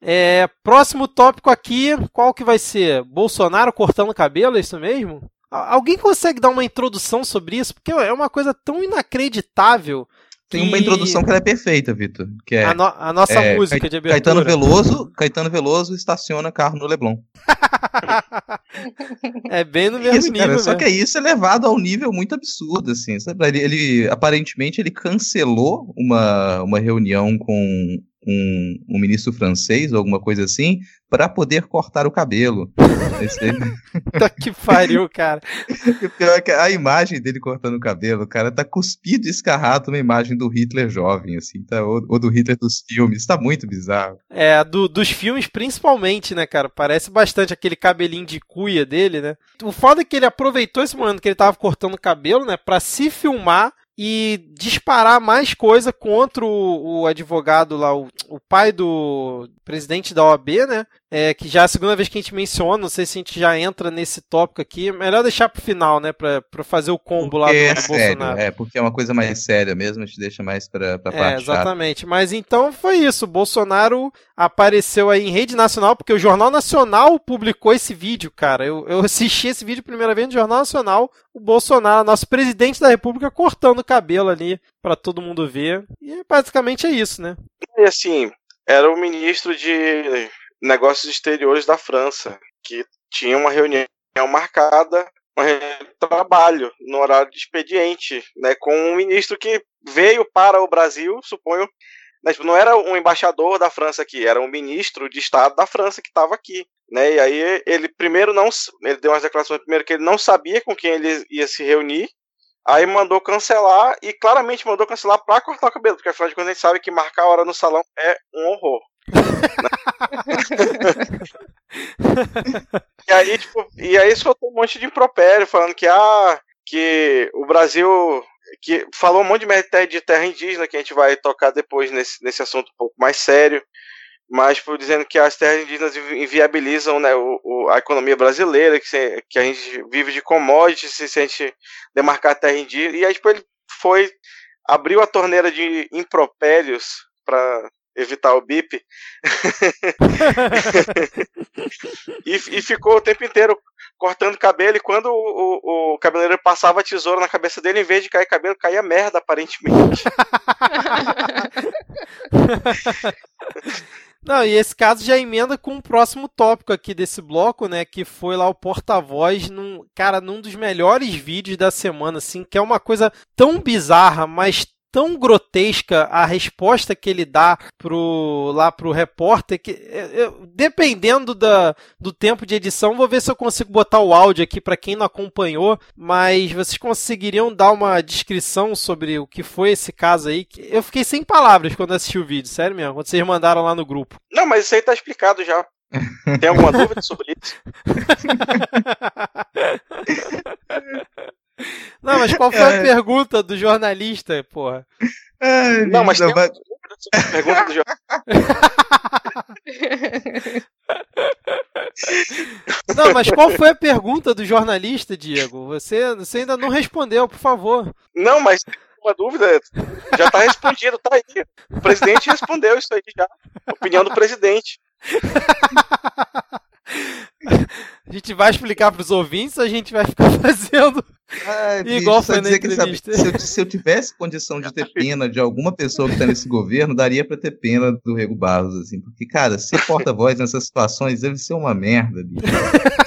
É, próximo tópico aqui, qual que vai ser? Bolsonaro cortando cabelo, é isso mesmo? Alguém consegue dar uma introdução sobre isso? Porque é uma coisa tão inacreditável. Tem que... uma introdução que é perfeita, Vitor. Que é, a, no a nossa é, música de abertura. Caetano Veloso, Caetano Veloso estaciona carro no Leblon. <laughs> é bem no mesmo isso, nível. Cara, só que isso é levado a um nível muito absurdo, assim. Sabe? Ele, ele aparentemente ele cancelou uma, uma reunião com um, um ministro francês ou alguma coisa assim para poder cortar o cabelo. <laughs> tá que pariu, cara. <laughs> O pior é que a imagem dele cortando o cabelo, o cara tá cuspido e escarrado uma imagem do Hitler jovem, assim, tá? Ou, ou do Hitler dos filmes, tá muito bizarro. É, do, dos filmes principalmente, né, cara? Parece bastante aquele cabelinho de cuia dele, né? O foda é que ele aproveitou esse momento que ele tava cortando o cabelo, né, pra se filmar e disparar mais coisa contra o, o advogado lá, o, o, pai do presidente da OAB, né? É, que já é a segunda vez que a gente menciona, não sei se a gente já entra nesse tópico aqui. Melhor deixar pro final, né? Pra, pra fazer o combo porque lá do, é do sério, Bolsonaro. É, porque é uma coisa mais séria mesmo, a gente deixa mais pra, pra é, parte Exatamente. Chata. Mas então foi isso. O Bolsonaro apareceu aí em rede nacional, porque o Jornal Nacional publicou esse vídeo, cara. Eu, eu assisti esse vídeo primeira vez no Jornal Nacional. O Bolsonaro, nosso presidente da República, cortando o cabelo ali para todo mundo ver. E basicamente é isso, né? E assim, era o ministro de Negócios Exteriores da França, que tinha uma reunião marcada, uma reunião de trabalho, no horário de expediente, né, com um ministro que veio para o Brasil, suponho, né, tipo, não era um embaixador da França aqui, era um ministro de Estado da França que estava aqui. Né, e aí ele primeiro não. Ele deu umas declarações primeiro que ele não sabia com quem ele ia se reunir. Aí mandou cancelar e claramente mandou cancelar para cortar o cabelo, porque afinal de contas a gente sabe que marcar a hora no salão é um horror. E aí, tipo, e aí soltou um monte de impropério falando que ah, que o Brasil que falou um monte de merda de terra indígena que a gente vai tocar depois nesse, nesse assunto um pouco mais sério, mas tipo, dizendo que as terras indígenas inviabilizam né, o, o, a economia brasileira, que, se, que a gente vive de commodities se, a gente demarcar a terra indígena, e aí tipo, ele foi abriu a torneira de impropérios para evitar o bip. <laughs> e, e, ficou o tempo inteiro cortando cabelo. E quando o, o, o, cabeleireiro passava a tesoura na cabeça dele, em vez de cair cabelo, caía merda, aparentemente. <laughs> Não, e esse caso já emenda com o próximo tópico aqui desse bloco, né? Que foi lá o porta-voz, num, cara, num dos melhores vídeos da semana, assim, que é uma coisa tão bizarra, mas tão grotesca a resposta que ele dá pro, lá pro repórter que eu, dependendo da, do tempo de edição, vou ver se eu consigo botar o áudio aqui para quem não acompanhou, mas vocês conseguiriam dar uma descrição sobre o que foi esse caso aí? Eu fiquei sem palavras quando assisti o vídeo, sério mesmo, quando vocês mandaram lá no grupo. Não, mas isso aí tá explicado já. Tem alguma dúvida sobre isso? <laughs> <laughs> Não, mas qual foi a é. pergunta do jornalista, porra? É, não, mas não, tem mas... uma pergunta do jornalista. <laughs> Não, mas qual foi a pergunta do jornalista, Diego? Você, você ainda não respondeu, por favor. Não, mas uma dúvida, já está respondido, tá aí. O presidente respondeu isso aí já. Opinião do presidente. <laughs> <laughs> A gente vai explicar para os ouvintes ou a gente vai ficar <laughs> fazendo Ai, bicho, igual foi na que, sabe, entrevista? se, eu, se eu tivesse condição de ter pena de alguma pessoa que está nesse governo, daria para ter pena do Rego Barros, assim, porque, cara, ser porta-voz nessas situações deve ser uma merda, bicho. <laughs>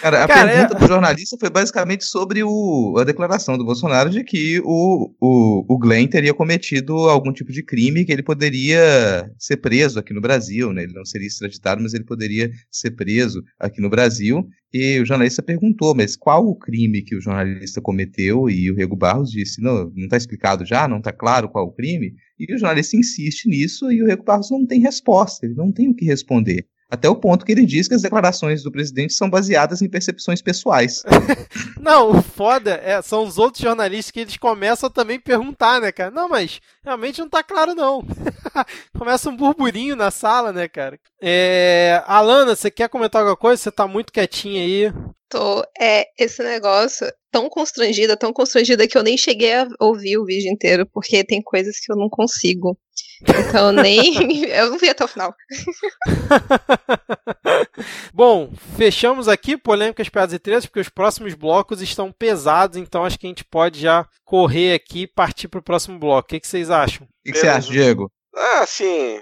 Cara, a Cara, pergunta é- do jornalista foi basicamente sobre o, a declaração do Bolsonaro de que o, o, o Glenn teria cometido algum tipo de crime que ele poderia ser preso aqui no Brasil, né? Ele não seria extraditado, mas ele poderia ser preso aqui no Brasil. E o jornalista perguntou, mas qual o crime que o jornalista cometeu? E o Rego Barros disse, não, não está explicado já, não está claro qual o crime. E o jornalista insiste nisso e o Rego Barros não tem resposta, ele não tem o que responder. Até o ponto que ele diz que as declarações do presidente são baseadas em percepções pessoais. <laughs> Não, o foda é, são os outros jornalistas que eles começam a também perguntar, né, cara? Não, mas realmente não tá claro, não. <laughs> Começa um burburinho na sala, né, cara? É, Alana, você quer comentar alguma coisa? Você tá muito quietinha aí. Tô, é, esse negócio tão constrangida, tão constrangida que eu nem cheguei a ouvir o vídeo inteiro, porque tem coisas que eu não consigo. Então nem. <laughs> eu não vi até o final. <laughs> Bom, fechamos aqui polêmicas, piadas e tretas, porque os próximos blocos estão pesados, então acho que a gente pode já correr aqui e partir pro próximo bloco. O que, que vocês acham? O que, que você acha, Diego? Ah, assim,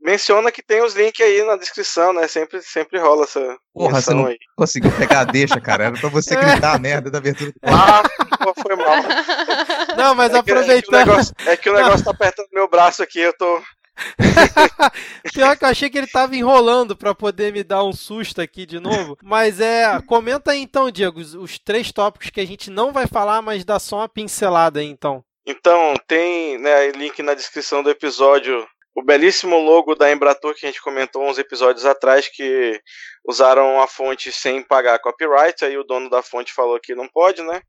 menciona que tem os links aí na descrição, né? Sempre, sempre rola essa Porra, você não aí. conseguiu pegar a deixa, cara. Era pra você gritar a merda da abertura. <laughs> Ah, pô, foi mal. Não, mas É que, é que o aproveitando. negócio, é que o negócio tá apertando meu braço aqui, eu tô. <laughs> Pior que eu achei que ele tava enrolando pra poder me dar um susto aqui de novo. Mas é. Comenta aí então, Diego, os, os três tópicos que a gente não vai falar, mas dá só uma pincelada aí então. Então, tem né, link na descrição do episódio. O belíssimo logo da Embratur que a gente comentou uns episódios atrás que usaram a fonte sem pagar copyright, aí o dono da fonte falou que não pode, né?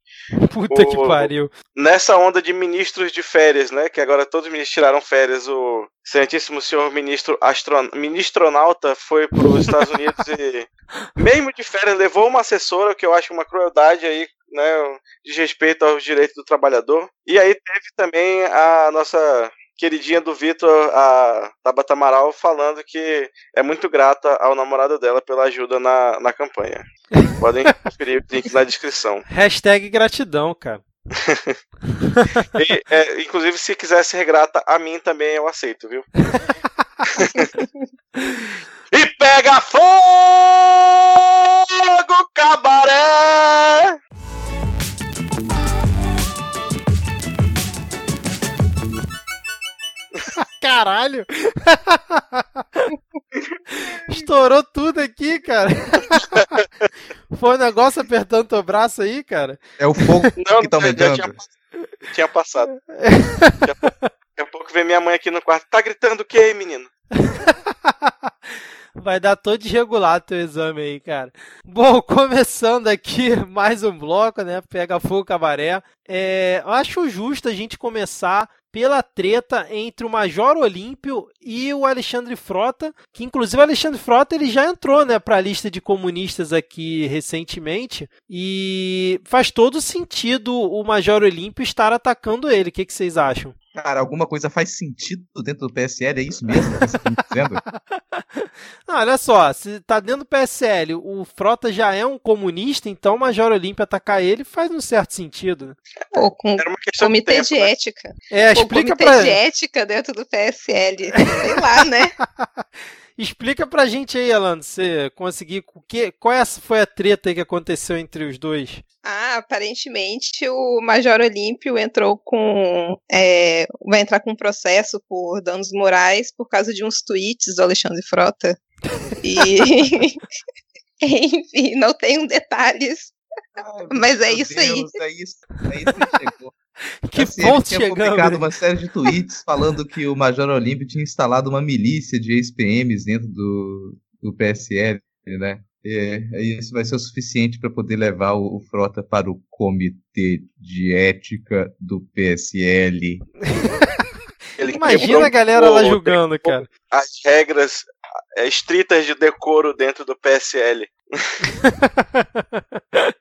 Puta que O- pariu. Nessa onda de ministros de férias, né? Que agora todos os ministros tiraram férias. O excelentíssimo senhor ministro astron... ministronauta foi para os Estados Unidos e, <laughs> mesmo de férias, levou uma assessora, o que eu acho uma crueldade aí, né? De respeito aos direitos do trabalhador. E aí teve também a nossa queridinha do Vitor, a Tabata Amaral, falando que é muito grata ao namorado dela pela ajuda na, na campanha. <laughs> Podem conferir o link na descrição. Hashtag gratidão, cara. <laughs> E, é, inclusive, se quiser ser grata a mim também, eu aceito, viu? <laughs> e pega fogo, cabaré! Caralho! <laughs> Estourou tudo aqui, cara. <laughs> Foi um negócio apertando teu braço aí, cara. É o fogo <laughs> Não, que tá aumentando. tinha, tinha passado. Daqui a pouco- daqui a pouco vem minha mãe aqui no quarto. Tá gritando o que aí, menino? Vai dar todo desregulado teu exame aí, cara. Bom, começando aqui mais um bloco, né? Pega fogo cabaré. É, eu acho justo a gente começar pela treta entre o Major Olímpio e o Alexandre Frota, que inclusive o Alexandre Frota ele já entrou, né, para a lista de comunistas aqui recentemente, e faz todo sentido o Major Olímpio estar atacando ele. O que, que vocês acham? Cara, alguma coisa faz sentido dentro do PSL? É isso mesmo que você tá me dizendo? <laughs> Ah, olha só, se tá dentro do PSL, o Frota já é um comunista, então o Major Olímpio atacar ele faz um certo sentido. né? Pô, com Era uma questão comitê de tempo, de né? ética. É, Pô, explica comitê pra, de ética dentro do PSL. Sei lá, né? <laughs> explica pra gente aí, Alan, você conseguir, o que, qual é, foi a treta aí que aconteceu entre os dois? Ah, aparentemente o Major Olímpio entrou com. é, vai entrar com um processo por danos morais por causa de uns tweets do Alexandre Frota. E. <laughs> Enfim, não tenho detalhes. Ai, Mas é isso aí. Deus, É isso, é isso que chegou. Que Assim, ele ponto tinha chegamos? publicado uma série de tweets falando que o Major Olímpio tinha instalado uma milícia de ex-PMs dentro do, do PSL, né? É, isso vai ser o suficiente para poder levar o, o Frota para o Comitê de Ética do PSL. Ele <laughs> Imagina a galera lá julgando, cara. as regras é, estritas de decoro dentro do PSL. <laughs>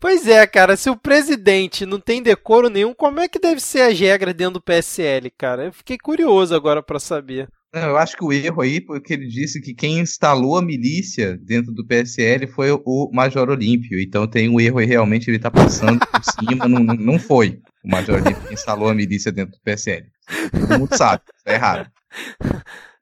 Pois é, cara, se o presidente não tem decoro nenhum, como é que deve ser as regras dentro do PSL, cara? Eu fiquei curioso agora pra saber. Não, eu acho que o erro aí foi que ele disse que quem instalou a milícia dentro do PSL foi o Major Olímpio. Então tem um erro aí, realmente ele tá passando por cima, não, não foi o Major Olímpio que instalou a milícia dentro do PSL. Todo mundo sabe, tá errado.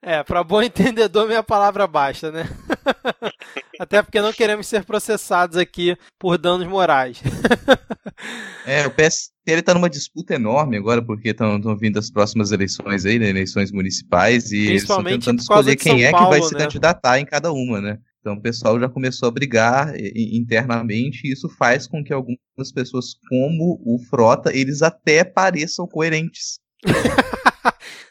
É, para bom entendedor, minha palavra basta, né? <laughs> Até porque não queremos ser processados aqui por danos morais. <laughs> é, o PSL está numa disputa enorme agora, porque estão vindo as próximas eleições aí, né, eleições municipais, e eles estão tentando escolher quem é Paulo, que vai né? se candidatar em cada uma, né? Então o pessoal já começou a brigar internamente e isso faz com que algumas pessoas, como o Frota, eles até pareçam coerentes. <laughs>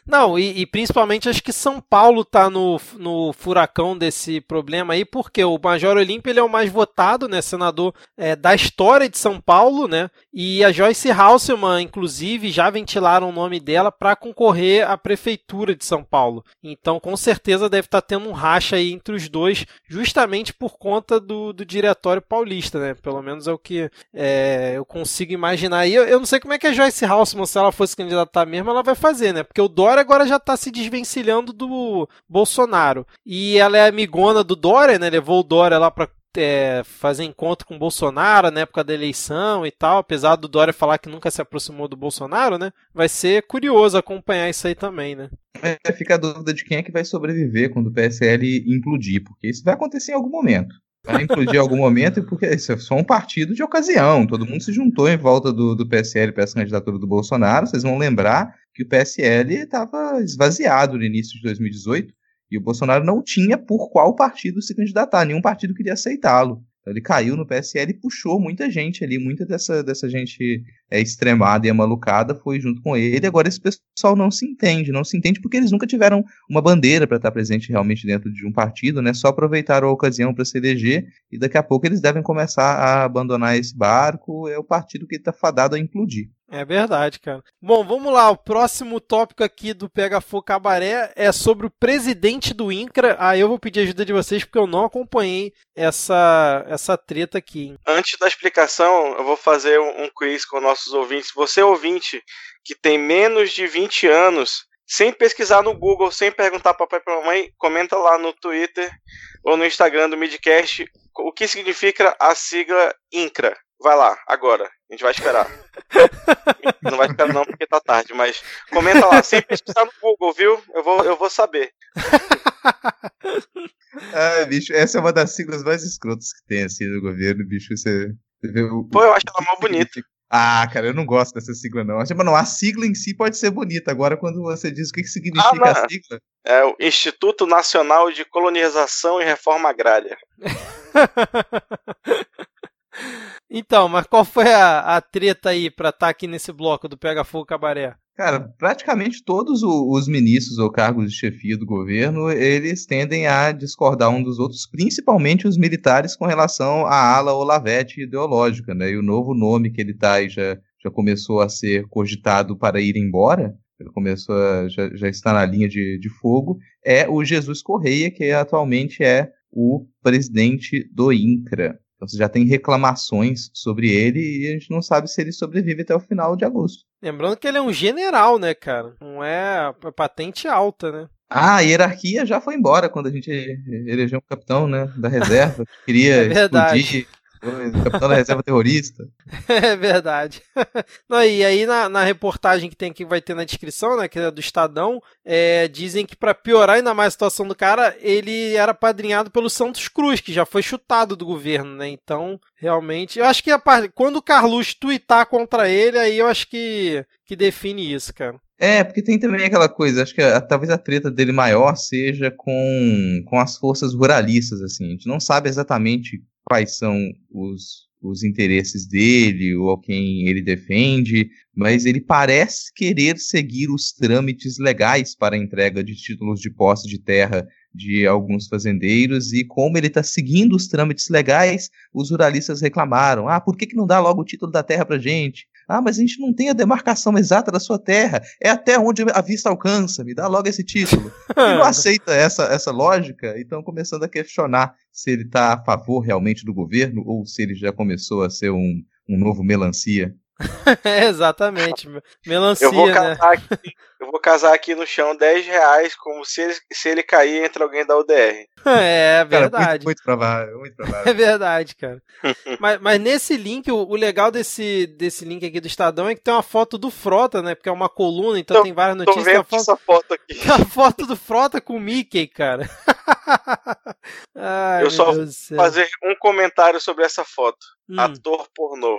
Não, e, e, principalmente acho que São Paulo tá no, no furacão desse problema aí, porque o Major Olímpio ele é o mais votado, né, senador é, da história de São Paulo, né, e a Joyce Halseman, inclusive, já ventilaram o nome dela para concorrer à prefeitura de São Paulo. Então, com certeza deve estar tá tendo um racha aí entre os dois, justamente por conta do, do diretório paulista, né, pelo menos é o que é, eu consigo imaginar. E eu, eu não sei como é que a Joyce Halseman, se ela fosse candidatar mesmo, ela vai fazer, né, porque o Dória Agora já tá se desvencilhando do Bolsonaro. E ela é amigona do Dória, né? Levou o Dória lá pra é, fazer encontro com o Bolsonaro na época da eleição e tal, apesar do Dória falar que nunca se aproximou do Bolsonaro, né? Vai ser curioso acompanhar isso aí também, né? É, fica a dúvida de quem é que vai sobreviver quando o PSL implodir, porque isso vai acontecer em algum momento vai implodir em algum momento, porque isso é só um partido de ocasião. Todo mundo se juntou em volta do, do PSL para essa candidatura do Bolsonaro. Vocês vão lembrar que o PSL estava esvaziado no início de 2018 e o Bolsonaro não tinha por qual partido se candidatar, nenhum partido queria aceitá-lo. Ele caiu no PSL e puxou muita gente ali, muita dessa, dessa gente é, extremada e amalucada foi junto com ele. Agora esse pessoal não se entende, não se entende porque eles nunca tiveram uma bandeira para estar presente realmente dentro de um partido, né? Só aproveitaram a ocasião para se eleger e daqui a pouco eles devem começar a abandonar esse barco. É o partido que está fadado a implodir. É verdade, cara. Bom, vamos lá. O próximo tópico aqui do Fogo Cabaré é sobre o presidente do INCRA. Aí eu vou pedir ajuda de vocês porque eu não acompanhei essa, essa treta aqui. Antes da explicação, eu vou fazer um quiz com nossos ouvintes. Você, ouvinte, que tem menos de 20 anos, sem pesquisar no Google, sem perguntar para papai e para mamãe, comenta lá no Twitter ou no Instagram do Midcast o que significa a sigla INCRA. Vai lá, agora. A gente vai esperar. <laughs> não vai esperar não, porque tá tarde, mas comenta lá, sem pesquisar no Google, viu? Eu vou, eu vou saber. <laughs> ah, bicho, essa é uma das siglas mais escrotas que tem, assim, no governo, bicho. Você, Pô, eu acho ela mal bonita. Ah, cara, eu não gosto dessa sigla, não. Mas não, a sigla em si pode ser bonita. Agora, quando você diz o que, que significa ah, a sigla. É o Instituto Nacional de Colonização e Reforma Agrária. <laughs> Então, mas qual foi a, a treta aí pra estar tá aqui nesse bloco do Pega Fogo Cabaré? Cara, praticamente todos os ministros ou cargos de chefia do governo, eles tendem a discordar um dos outros, principalmente os militares com relação à ala Olavete ideológica, né? E o novo nome que ele tá já, já começou a ser cogitado para ir embora, ele começou a, já, já está na linha de, de fogo, é o Jesus Correia, que atualmente é o presidente do INCRA. Então você já tem reclamações sobre ele e a gente não sabe se ele sobrevive até o final de agosto. Lembrando que ele é um general, né, cara? Não é patente alta, né? Ah, a hierarquia já foi embora quando a gente elegeu um capitão, né, da reserva. Queria <laughs> é explodir Capitão da reserva terrorista. <laughs> É verdade. <laughs> Não, e aí na, na, reportagem que tem aqui, vai ter na descrição, né, que é do Estadão, é, dizem que para piorar ainda mais a situação do cara, ele era padrinhado pelo Santos Cruz, que já foi chutado do governo, né? Então, realmente, eu acho que a parte, quando o Carlos tuitar contra ele, aí eu acho que, que define isso, cara. É, porque tem também aquela coisa, acho que a, talvez a treta dele maior seja com, com as forças ruralistas, assim. A gente não sabe exatamente quais são os, os interesses dele ou a quem ele defende, mas ele parece querer seguir os trâmites legais para a entrega de títulos de posse de terra de alguns fazendeiros e como ele está seguindo os trâmites legais, os ruralistas reclamaram. Ah, por que, que não dá logo o título da terra para gente? Ah, mas a gente não tem a demarcação exata da sua terra. É até onde a vista alcança. Me dá logo esse título. Ele não <laughs> aceita essa, essa lógica, então começando a questionar se ele está a favor realmente do governo ou se ele já começou a ser um, um novo melancia. É, <laughs> exatamente. Melancia, eu vou né? catar aqui, eu vou casar aqui no chão 10 reais, como se ele, se ele cair entre alguém da UDR. <laughs> É, verdade. Cara, muito, muito, provável, muito <laughs> provável. É verdade, cara. mas, mas nesse link, o, o, legal desse, desse link aqui do Estadão é que tem uma foto do Frota, né? Porque é uma coluna, então tô, tem várias notícias. Tô vendo foto, essa foto aqui. A foto do Frota com o Mickey, cara. Ai, Eu só vou fazer um comentário sobre essa foto. Hum. Ator pornô.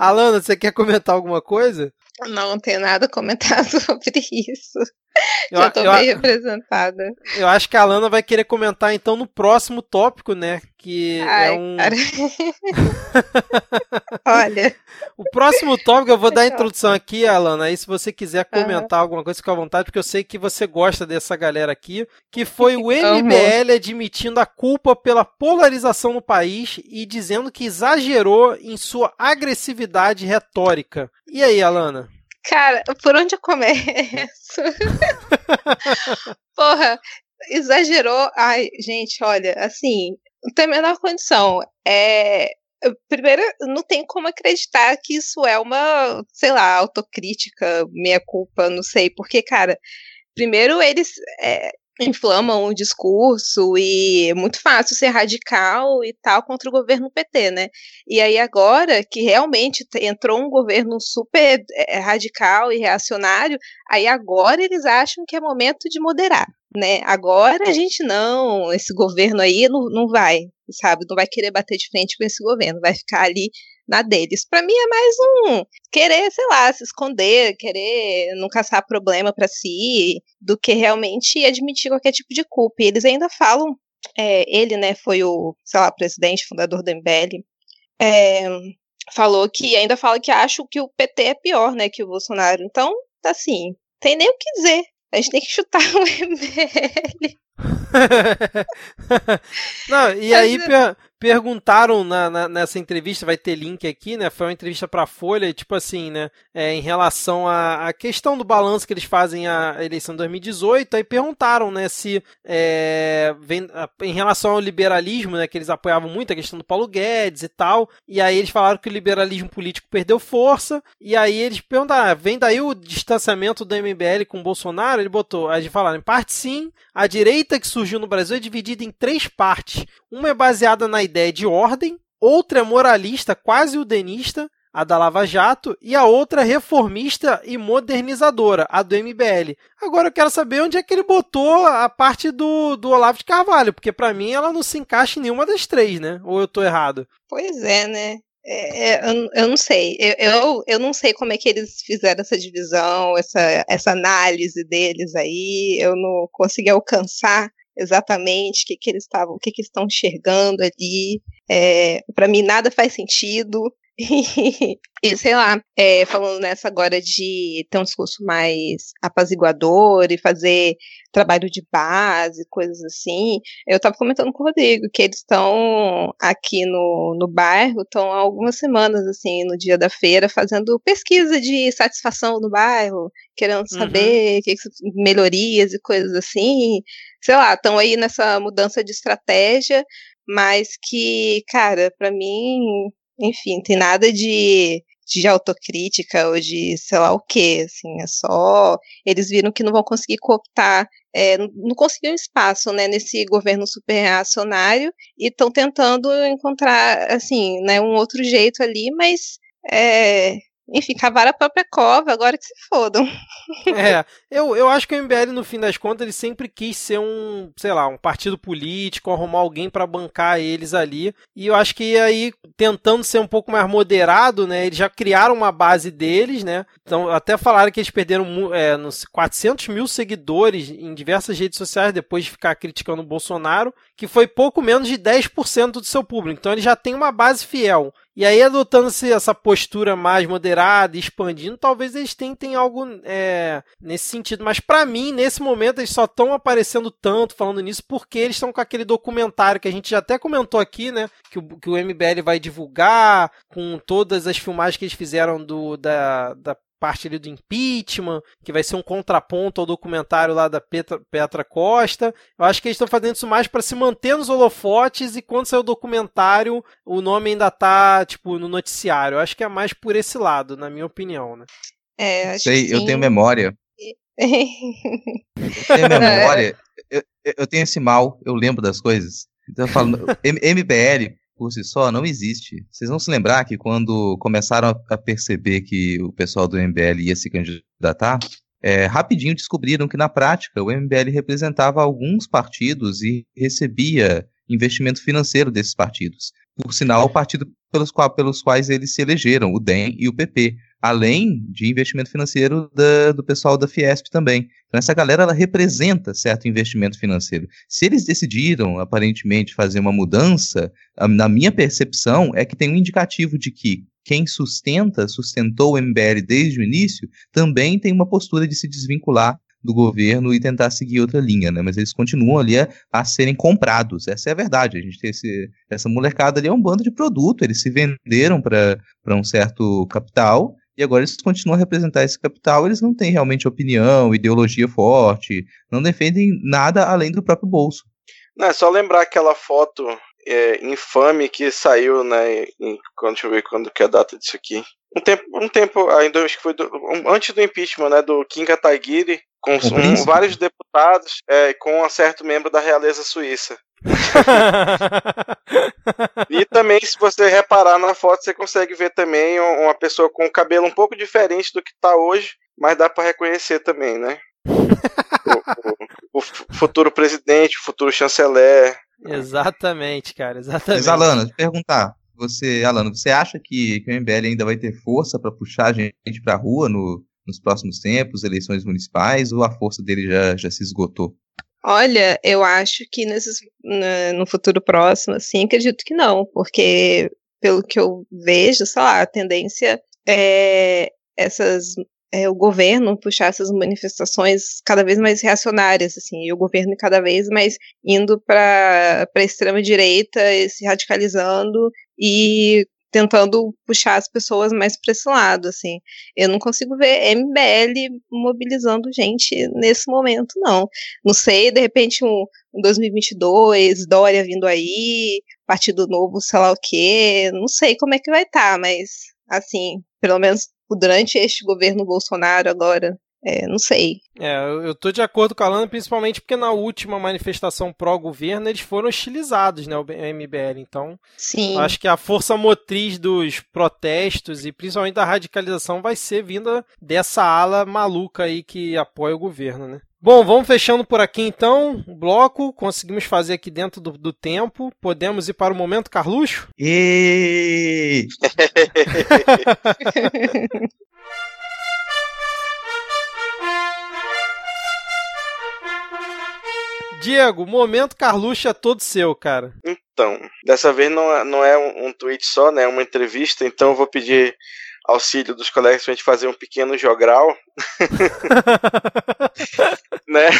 Alana, você quer comentar alguma coisa? Não, não tenho nada a comentar <laughs> sobre isso. Eu, Já tô eu, bem representada. Eu acho que a Alana vai querer comentar então no próximo tópico, né? Que é Ai, é um. <laughs> Olha. O próximo tópico, eu vou dar a introdução aqui, Alana. Aí, se você quiser comentar uhum. alguma coisa, fica à vontade, porque eu sei que você gosta dessa galera aqui. Que foi o <laughs> MBL admitindo a culpa pela polarização no país e dizendo que exagerou em sua agressividade retórica. E aí, Alana? Cara, por onde eu começo? <laughs> Porra, exagerou. Ai, gente, olha, assim, não tem a menor condição. É, primeiro, não tem como acreditar que isso é uma, sei lá, autocrítica, minha culpa, não sei, porque, cara, primeiro eles é, inflamam o discurso e é muito fácil ser radical e tal contra o governo PT, né? E aí agora que realmente entrou um governo super é, radical e reacionário, aí agora eles acham que é momento de moderar, né? Agora a gente não, esse governo aí não, não vai, sabe? Não vai querer bater de frente com esse governo, vai ficar ali na deles. Para mim é mais um querer, sei lá, se esconder, querer não caçar problema para si, do que realmente admitir qualquer tipo de culpa. E eles ainda falam, é, ele, né, foi o, sei lá, presidente, fundador do MBL, é, falou que ainda fala que acha que o PT é pior, né, que o Bolsonaro. Então, assim, tem nem o que dizer. A gente tem que chutar o <laughs> MBL. <laughs> Não, e aí per perguntaram na, na, nessa entrevista, vai ter link aqui, né? Foi uma entrevista para a Folha, tipo assim, né? É, em relação à, questão do balanço que eles fazem a eleição de 2018, aí perguntaram, né, se é, vem, em relação ao liberalismo, né, que eles apoiavam muito a questão do Paulo Guedes e tal, e aí eles falaram que o liberalismo político perdeu força, e aí eles perguntaram, ah, vem daí o distanciamento do MBL com o Bolsonaro? Ele botou, aí eles falaram, em parte sim, a direita que surgiu no Brasil é dividida em três partes. Uma é baseada na ideia de ordem, outra é moralista, quase udenista, a da Lava Jato, e a outra reformista e modernizadora, a do MBL. Agora eu quero saber onde é que ele botou a parte do, do Olavo de Carvalho, porque para mim ela não se encaixa em nenhuma das três, né? Ou eu tô errado? Pois é, né? É, é eu, eu, não sei. Eu, eu, eu, não sei como é que eles fizeram essa divisão, essa, essa análise deles aí. Eu não consegui alcançar exatamente o que, que eles estavam, o que, que estão enxergando ali. É, para mim nada faz sentido. <laughs> e sei lá, é, falando nessa agora de ter um discurso mais apaziguador e fazer trabalho de base, coisas assim, eu estava comentando com o Rodrigo que eles estão aqui no, no bairro, estão há algumas semanas, assim, no dia da feira, fazendo pesquisa de satisfação no bairro, querendo uhum. saber uhum. que, melhorias e coisas assim, sei lá, estão aí nessa mudança de estratégia, mas que, cara, para mim, enfim, tem nada de, de autocrítica ou de sei lá o que, assim, é só eles viram que não vão conseguir cooptar, é, não conseguiram espaço, né, nesse governo super reacionário e estão tentando encontrar, assim, né, um outro jeito ali, mas é, enfim, cavaram a própria cova, agora que se fodam. É, eu, eu acho que o MBL, no fim das contas, ele sempre quis ser um, sei lá, um partido político, arrumar alguém para bancar eles ali. E eu acho que aí, tentando ser um pouco mais moderado, né, eles já criaram uma base deles, né. Então, até falaram que eles perderam é, 400 mil seguidores em diversas redes sociais depois de ficar criticando o Bolsonaro, que foi pouco menos de 10% do seu público. Então, ele já tem uma base fiel. E aí, adotando essa postura mais moderada, expandindo, talvez eles tentem algo é, nesse sentido. Mas para mim, nesse momento, eles só estão aparecendo tanto falando nisso porque eles estão com aquele documentário que a gente já até comentou aqui, né? Que o, que o MBL vai divulgar, com todas as filmagens que eles fizeram do, da, da parte ali do impeachment, que vai ser um contraponto ao documentário lá da Petra, Petra Costa. Eu acho que eles estão fazendo isso mais para se manter nos holofotes e quando sair o documentário, o nome ainda tá, tipo, no noticiário. Eu acho que é mais por esse lado, na minha opinião, né? É, acho Sei, que eu tenho memória. Eu tenho <laughs> memória. eu, eu tenho esse mal, eu lembro das coisas. Então eu falo, M- MBL por si só não existe. Vocês vão se lembrar que quando começaram a- perceber que o pessoal do MBL ia se candidatar, é, rapidinho descobriram que na prática o MBL representava alguns partidos e recebia investimento financeiro desses partidos. Por sinal, o partido pelos, qua- pelos quais eles se elegeram, o DEM e o PP além de investimento financeiro da- do pessoal da Fiesp também. Então essa galera ela representa certo investimento financeiro. Se eles decidiram aparentemente fazer uma mudança, na minha percepção é que tem um indicativo de que quem sustenta, sustentou o MBL desde o início, também tem uma postura de se desvincular do governo e tentar seguir outra linha, né? Mas eles continuam ali a, a serem comprados. Essa é a verdade. A gente tem esse, essa molecada ali é um bando de produto. Eles se venderam para um certo capital e agora eles continuam a representar esse capital, eles não têm realmente opinião, ideologia forte, não defendem nada além do próprio bolso. Não, é só lembrar aquela foto é, infame que saiu, né? Em, quando, deixa eu ver quando que é a data disso aqui. Um tempo, um tempo ainda acho que foi do- um- antes do impeachment, né? Do Kim Kataguiri, com um- vários deputados, é, com um certo membro da realeza suíça. <laughs> E também, se você reparar na foto, você consegue ver também um- uma pessoa com o cabelo um pouco diferente do que tá hoje, mas dá pra reconhecer também, né? <laughs> O, o- o fu- futuro presidente, o futuro chanceler. exatamente, cara, exatamente. Mas, Alana, te perguntar, você, Alana, você acha que, que o MBL ainda vai ter força para puxar a gente pra rua no, nos próximos tempos, eleições municipais, ou a força dele já, já se esgotou? Olha, eu acho que nesses, na- no futuro próximo, assim, acredito que não, porque pelo que eu vejo, sei lá, a tendência é essas é, o governo puxar essas manifestações cada vez mais reacionárias, assim, e o governo cada vez mais indo para a extrema direita, se radicalizando e tentando puxar as pessoas mais para esse lado, assim. Eu não consigo ver MBL mobilizando gente nesse momento, não. Não sei, de repente um, um 2022, Dória vindo aí, Partido Novo, sei lá o quê, não sei como é que vai estar, mas assim, pelo menos durante este governo Bolsonaro agora, é, não sei. É, eu, tô de acordo com a Alana, principalmente porque na última manifestação pró-governo eles foram hostilizados, né, o MBL. Então, Sim. eu acho que a força motriz dos protestos e principalmente da radicalização vai ser vinda dessa ala maluca aí que apoia o governo, né? Bom, vamos fechando por aqui então o bloco. Conseguimos fazer aqui dentro do, do tempo. Podemos ir para o momento Carluxo? E <laughs> Diego, momento Carluxo é todo seu, cara. Então, dessa vez não é, não é um, um tweet só, né? É uma entrevista, então eu vou pedir auxílio dos colegas pra gente fazer um pequeno jogral, <laughs> né?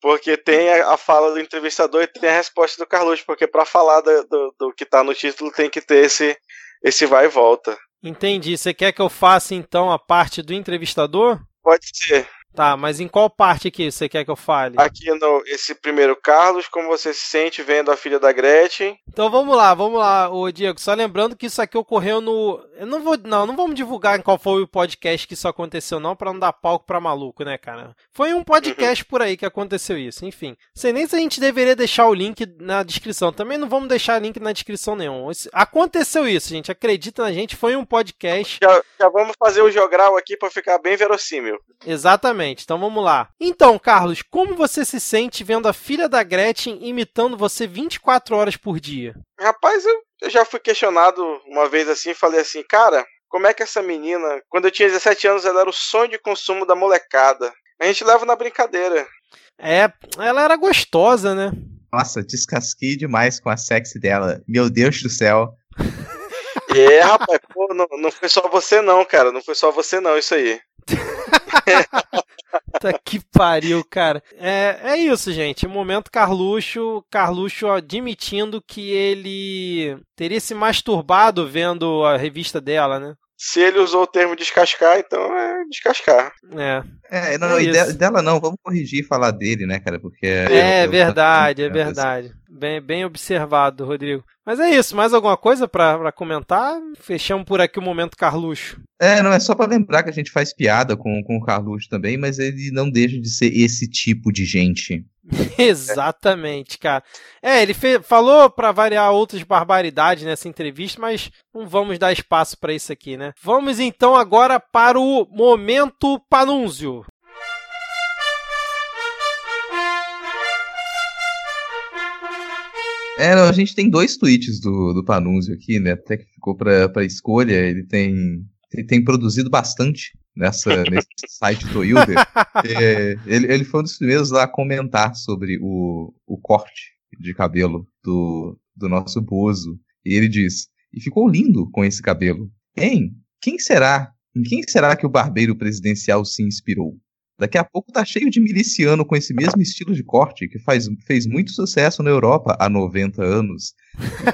porque tem a, a fala do entrevistador e tem a resposta do Carlos, porque pra falar do, do, do que tá no título tem que ter esse, esse vai e volta. Entendi. Você quer que eu faça então a parte do entrevistador? Pode ser. Tá, mas em qual parte aqui você quer que eu fale? Aqui no esse primeiro Carlos, como você se sente vendo a filha da Gretchen? Então vamos lá, vamos lá, ô Diego. Só lembrando que isso aqui ocorreu no. Eu não vou. Não, não vamos divulgar em qual foi o podcast que isso aconteceu, não, pra não dar palco pra maluco, né, cara? Foi um podcast por aí que aconteceu isso. Enfim. Sei nem se a gente deveria deixar o link na descrição. Também não vamos deixar link na descrição nenhum. Aconteceu isso, gente. Acredita na gente, foi um podcast. Já, já vamos fazer o jogral aqui pra ficar bem verossímil. Exatamente, então vamos lá. Então, Carlos, como você se sente vendo a filha da Gretchen imitando você 24 horas por dia? Rapaz, eu, eu já fui questionado uma vez assim, falei assim, cara, como é que essa menina, quando eu tinha 17 anos, ela era o sonho de consumo da molecada. A gente leva na brincadeira. É, ela era gostosa, né? Nossa, descasquei demais com a sexy dela. Meu Deus do céu. <laughs> É, rapaz, pô, não, não foi só você não, cara. Não foi só você não, isso aí. <laughs> Puta que pariu, cara. É, é isso, gente. Momento Carluxo. Carluxo admitindo que ele teria se masturbado vendo a revista dela, né? Se ele usou o termo descascar, então é descascar. É. É, não, É e de- dela não, vamos corrigir e falar dele, né, cara? Porque. É, eu- eu- verdade, é verdade. Bem, bem observado, Rodrigo. Mas é isso, mais alguma coisa pra pra comentar? Fechamos por aqui o momento Carluxo. É, não é só pra lembrar que a gente faz piada com, com o Carluxo também, mas ele não deixa de ser esse tipo de gente. <laughs> Exatamente, cara. É, ele fe- falou pra variar outras barbaridades nessa entrevista, mas não vamos dar espaço pra isso aqui, né? Vamos então agora para o momento Panúncio. É, não, a gente tem dois tweets do, do Panunzio aqui, né? Até que ficou pra, pra escolha. Ele tem, ele tem produzido bastante nessa, nesse site do Hilder. <laughs> É, ele, ele foi um dos primeiros lá a comentar sobre o, o corte de cabelo do, do nosso Bozo. E ele diz: E ficou lindo com esse cabelo. Hein? Quem será? Em quem será que o barbeiro presidencial se inspirou? Daqui a pouco tá cheio de miliciano com esse mesmo estilo de corte que faz, fez muito sucesso na Europa há 90 anos.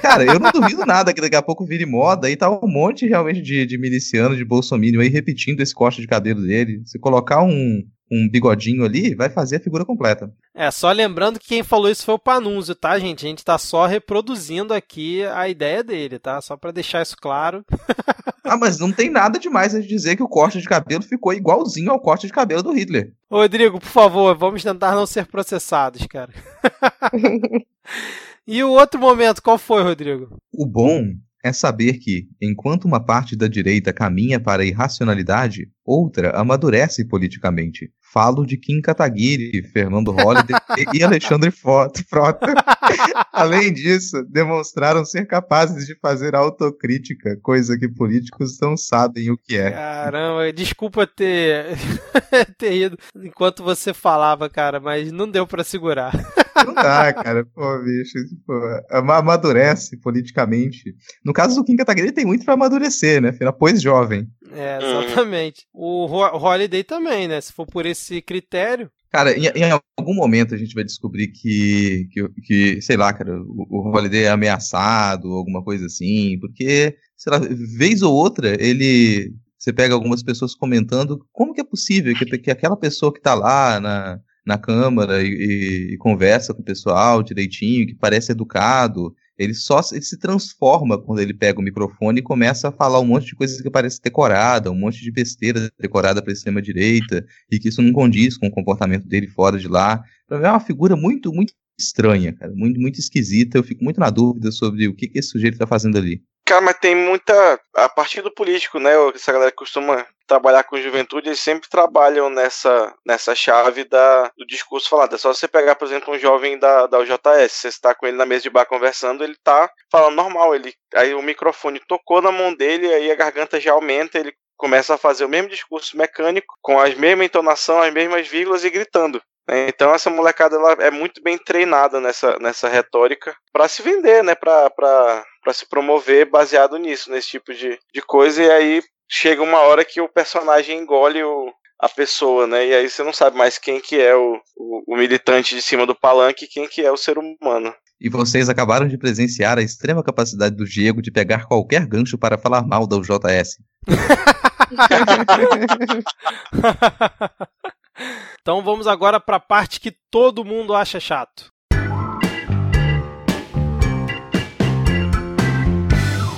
Cara, eu não duvido nada que daqui a pouco vire moda e tá um monte realmente de, de miliciano, de bolsominion aí repetindo esse corte de cabelo dele. Se colocar um, um bigodinho ali, vai fazer a figura completa. É, só lembrando que quem falou isso foi o Panunzio, tá, gente? A gente tá só reproduzindo aqui a ideia dele, tá? Só pra deixar isso claro. <laughs> Ah, mas não tem nada demais a dizer que o corte de cabelo ficou igualzinho ao corte de cabelo do Hitler. Rodrigo, por favor, vamos tentar não ser processados, cara. <laughs> e o outro momento, qual foi, Rodrigo? O bom é saber que, enquanto uma parte da direita caminha para a irracionalidade, outra amadurece politicamente. Falo de Kim Kataguiri, Fernando Holliday <laughs> e Alexandre Frota. <laughs> Além disso, demonstraram ser capazes de fazer autocrítica, coisa que políticos não sabem o que é. Caramba, desculpa ter, <laughs> ter ido enquanto você falava, cara, mas não deu pra segurar. Não dá, cara. Pô, bicho, tipo, ama- amadurece politicamente. No caso do Kim Kataguiri, tem muito pra amadurecer, né? Afinal, pois jovem. É, Uhum. exatamente. O Ho- Holiday também, né? Se for por esse critério. Cara, em, em algum momento a gente vai descobrir que, que, que, sei lá, cara, o, o Holiday é ameaçado, alguma coisa assim, porque, sei lá, vez ou outra, ele. Você pega algumas pessoas comentando como que é possível que, que aquela pessoa que tá lá na, na Câmara e, e- e conversa com o pessoal direitinho, que parece educado, ele só se- ele se transforma quando ele pega o microfone e começa a falar um monte de coisas que parece decorada, um monte de besteira decorada para extrema direita e que isso não condiz com o comportamento dele fora de lá. É uma figura muito, muito estranha, cara, muito, muito esquisita. Eu fico muito na dúvida sobre o que, que esse sujeito tá fazendo ali. Cara, mas tem muita. A partir do político, né? Essa galera costuma trabalhar com juventude, eles sempre trabalham nessa, nessa chave da, do discurso falado. É só você pegar, por exemplo, um jovem da, da UJS, você está com ele na mesa de bar conversando, ele tá falando normal. Ele, aí o microfone tocou na mão dele, aí a garganta já aumenta, ele começa a fazer o mesmo discurso mecânico, com as mesmas entonação, as mesmas vírgulas e gritando. né? Então essa molecada ela é muito bem treinada nessa, nessa retórica para se vender, né? Para se promover baseado nisso, nesse tipo de, de coisa. E aí chega uma hora que o personagem engole o, a pessoa, né? E aí você não sabe mais quem que é o, o, o militante de cima do palanque e quem que é o ser humano. E vocês acabaram de presenciar a extrema capacidade do Diego de pegar qualquer gancho para falar mal da UJS. <laughs> então vamos agora para a parte que todo mundo acha chato.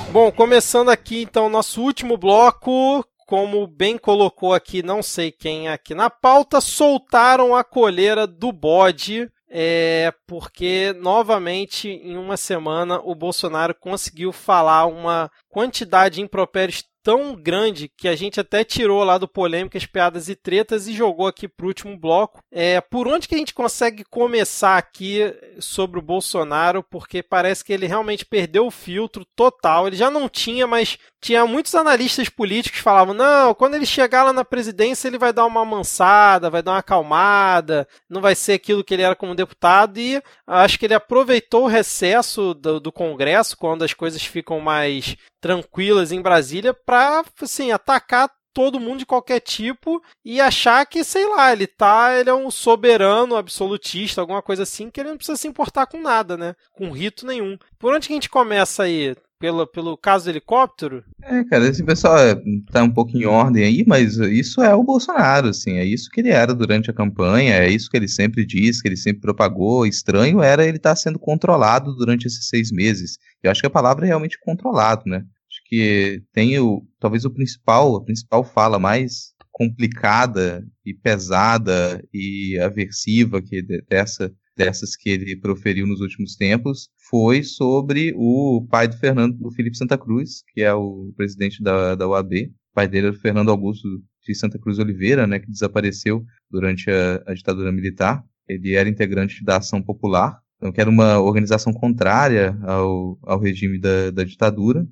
Bom, começando aqui então nosso último bloco, como bem colocou aqui, não sei quem é aqui na pauta, soltaram a coleira do bode. É porque novamente em uma semana o Bolsonaro conseguiu falar uma quantidade de impropérios tão grande que a gente até tirou lá do Polêmicas, Piadas e Tretas e jogou aqui pro último bloco. É, por onde que a gente consegue começar aqui sobre o Bolsonaro? Porque parece que ele realmente perdeu o filtro total. Ele já não tinha, mas tinha muitos analistas políticos que falavam: não, quando ele chegar lá na presidência, ele vai dar uma mansada, vai dar uma acalmada, não vai ser aquilo que ele era como deputado. E acho que ele aproveitou o recesso do, do Congresso, quando as coisas ficam mais tranquilas em Brasília, para assim, atacar todo mundo de qualquer tipo e achar que, sei lá, ele tá, ele é um soberano absolutista, alguma coisa assim, que ele não precisa se importar com nada, né? Com rito nenhum. Por onde que a gente começa aí? pelo, pelo caso do helicóptero? É, cara, esse pessoal é, tá um pouco em ordem aí, mas isso é o Bolsonaro, assim, é isso que ele era durante a campanha, é isso que ele sempre diz, que ele sempre propagou. Estranho era ele estar tá sendo controlado durante esses seis meses. Eu acho que a palavra é realmente controlado, né? Que tem o, talvez o principal, a principal fala mais complicada e pesada e aversiva que dessa dessas que ele proferiu nos últimos tempos foi sobre o pai do Fernando, do Felipe Santa Cruz, que é o presidente da, da UAB. O pai dele era o Fernando Augusto de Santa Cruz Oliveira, né, que desapareceu durante a, a ditadura militar. Ele era integrante da Ação Popular, então, que era uma organização contrária ao, ao regime da, da ditadura.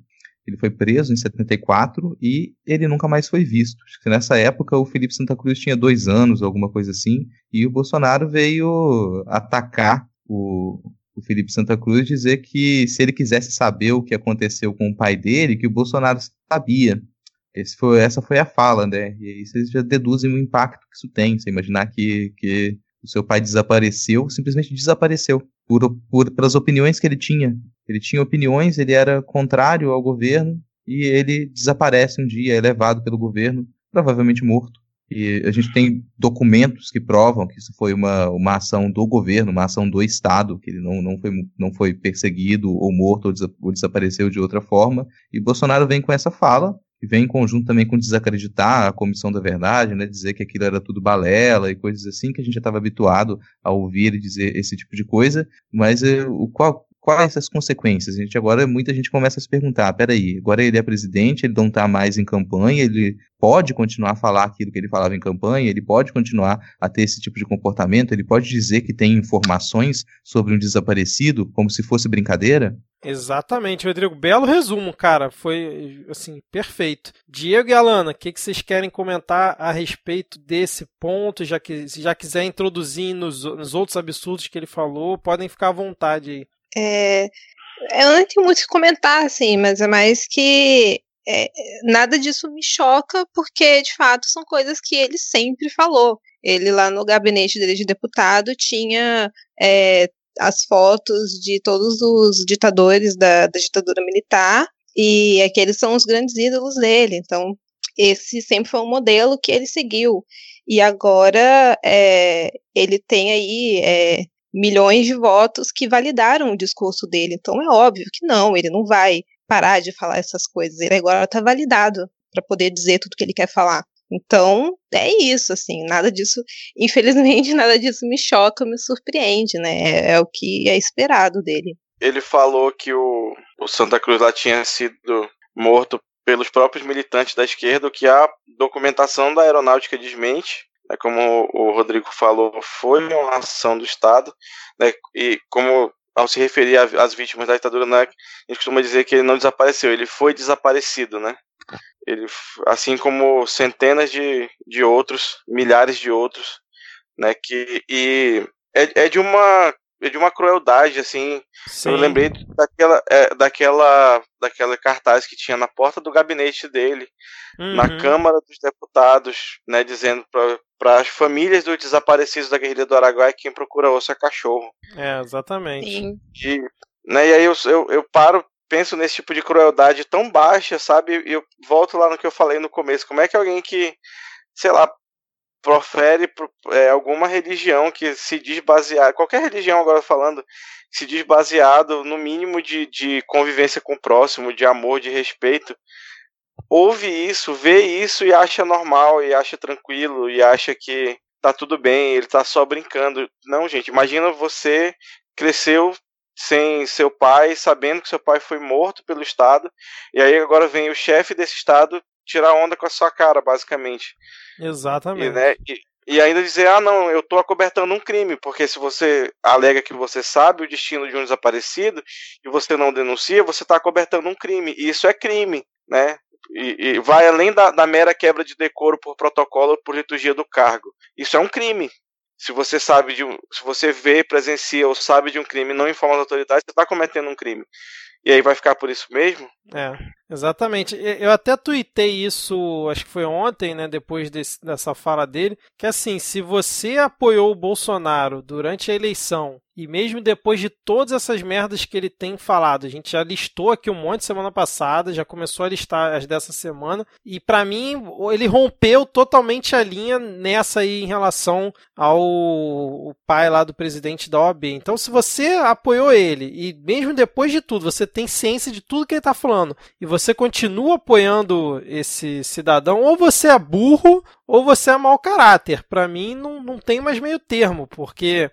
Ele foi preso em 74 e ele nunca mais foi visto. Acho que nessa época o Felipe Santa Cruz tinha dois anos, alguma coisa assim, e o Bolsonaro veio atacar o, o Felipe Santa Cruz dizer que se ele quisesse saber o que aconteceu com o pai dele, que o Bolsonaro sabia. Foi, essa foi a fala, né? E aí vocês já deduzem o impacto que isso tem. Você imaginar que, que o seu pai desapareceu, simplesmente desapareceu, por, por, pelas opiniões que ele tinha. Ele tinha opiniões, ele era contrário ao governo, e ele desaparece um dia, é levado pelo governo, provavelmente morto. E a gente tem documentos que provam que isso foi uma, uma ação do governo, uma ação do Estado, que ele não, não, foi, não foi perseguido ou morto ou, des ou desapareceu de outra forma. E Bolsonaro vem com essa fala, que vem em conjunto também com desacreditar a Comissão da Verdade, né, dizer que aquilo era tudo balela e coisas assim, que a gente já estava habituado a ouvir e dizer esse tipo de coisa, mas eh, o qual, quais as consequências? A gente agora, muita gente começa a se perguntar, peraí, agora ele é presidente, ele não está mais em campanha, ele pode continuar a falar aquilo que ele falava em campanha, ele pode continuar a ter esse tipo de comportamento, ele pode dizer que tem informações sobre um desaparecido, como se fosse brincadeira? Exatamente, Rodrigo. Belo resumo, cara. Foi, assim, perfeito. Diego e Alana, o que, que vocês querem comentar a respeito desse ponto? Já que se já quiser introduzir nos, nos outros absurdos que ele falou, podem ficar à vontade aí. É, eu não tenho muito o que comentar, assim, mas é mais que é, nada disso me choca, porque de fato são coisas que ele sempre falou. Ele lá no gabinete dele de deputado tinha é, as fotos de todos os ditadores da, da ditadura militar, e aqueles são os grandes ídolos dele. Então, esse sempre foi um modelo que ele seguiu. E agora é, ele tem aí é, milhões de votos que validaram o discurso dele. Então é óbvio que não, ele não vai parar de falar essas coisas. Ele agora está validado para poder dizer tudo que ele quer falar. Então, é isso, assim, nada disso, <laughs> infelizmente, nada disso me choca, me surpreende, né? É, é o que é esperado dele. Ele falou que o, o Santa Cruz lá tinha sido morto pelos próprios militantes da esquerda, o que a documentação da aeronáutica desmente né, como o Rodrigo falou, foi uma ação do Estado, né, e como ao se referir às vítimas da ditadura, né, a gente costuma dizer que ele não desapareceu, ele foi desaparecido, né? Ele, assim como centenas de, de outros, milhares de outros, né? Que e é, é de uma de uma crueldade, assim. Sim. Eu lembrei daquela, é, daquela, daquela cartaz que tinha na porta do gabinete dele, uhum. na Câmara dos Deputados, né, dizendo para as famílias dos desaparecidos da guerrilha do Araguaia quem procura osso é cachorro. É, exatamente. Sim. E, né, e aí eu, eu, eu paro, penso nesse tipo de crueldade tão baixa, sabe? E eu volto lá no que eu falei no começo. Como é que alguém que, sei lá, profere é, alguma religião que se diz baseada, qualquer religião agora falando, se diz baseado no mínimo de, de convivência com o próximo, de amor, de respeito, ouve isso, vê isso e acha normal, e acha tranquilo, e acha que tá tudo bem, ele tá só brincando. Não, gente, imagina você cresceu sem seu pai, sabendo que seu pai foi morto pelo Estado, e aí agora vem o chefe desse Estado tirar onda com a sua cara, basicamente. Exatamente. E, né, e, e, ainda dizer, ah, não, eu tô acobertando um crime, porque se você alega que você sabe o destino de um desaparecido e você não denuncia, você está acobertando um crime. E isso é crime, né? E, e vai além da, da, mera quebra de decoro por protocolo ou por liturgia do cargo. Isso é um crime. Se você sabe de um, se você vê, presencia ou sabe de um crime, não informa as autoridades, você está cometendo um crime. E aí vai ficar por isso mesmo? É, exatamente. Eu até tuitei isso, acho que foi ontem, né, depois desse, dessa fala dele, que assim, se você apoiou o Bolsonaro durante a eleição e mesmo depois de todas essas merdas que ele tem falado, a gente já listou aqui um monte semana passada, já começou a listar as dessa semana, e para mim ele rompeu totalmente a linha nessa aí em relação ao pai lá do presidente da OAB. Então, se você apoiou ele e mesmo depois de tudo, você tem ciência de tudo que ele tá falando e você continua apoiando esse cidadão, ou você é burro ou você é mau caráter. Para mim, não, não tem mais meio termo, porque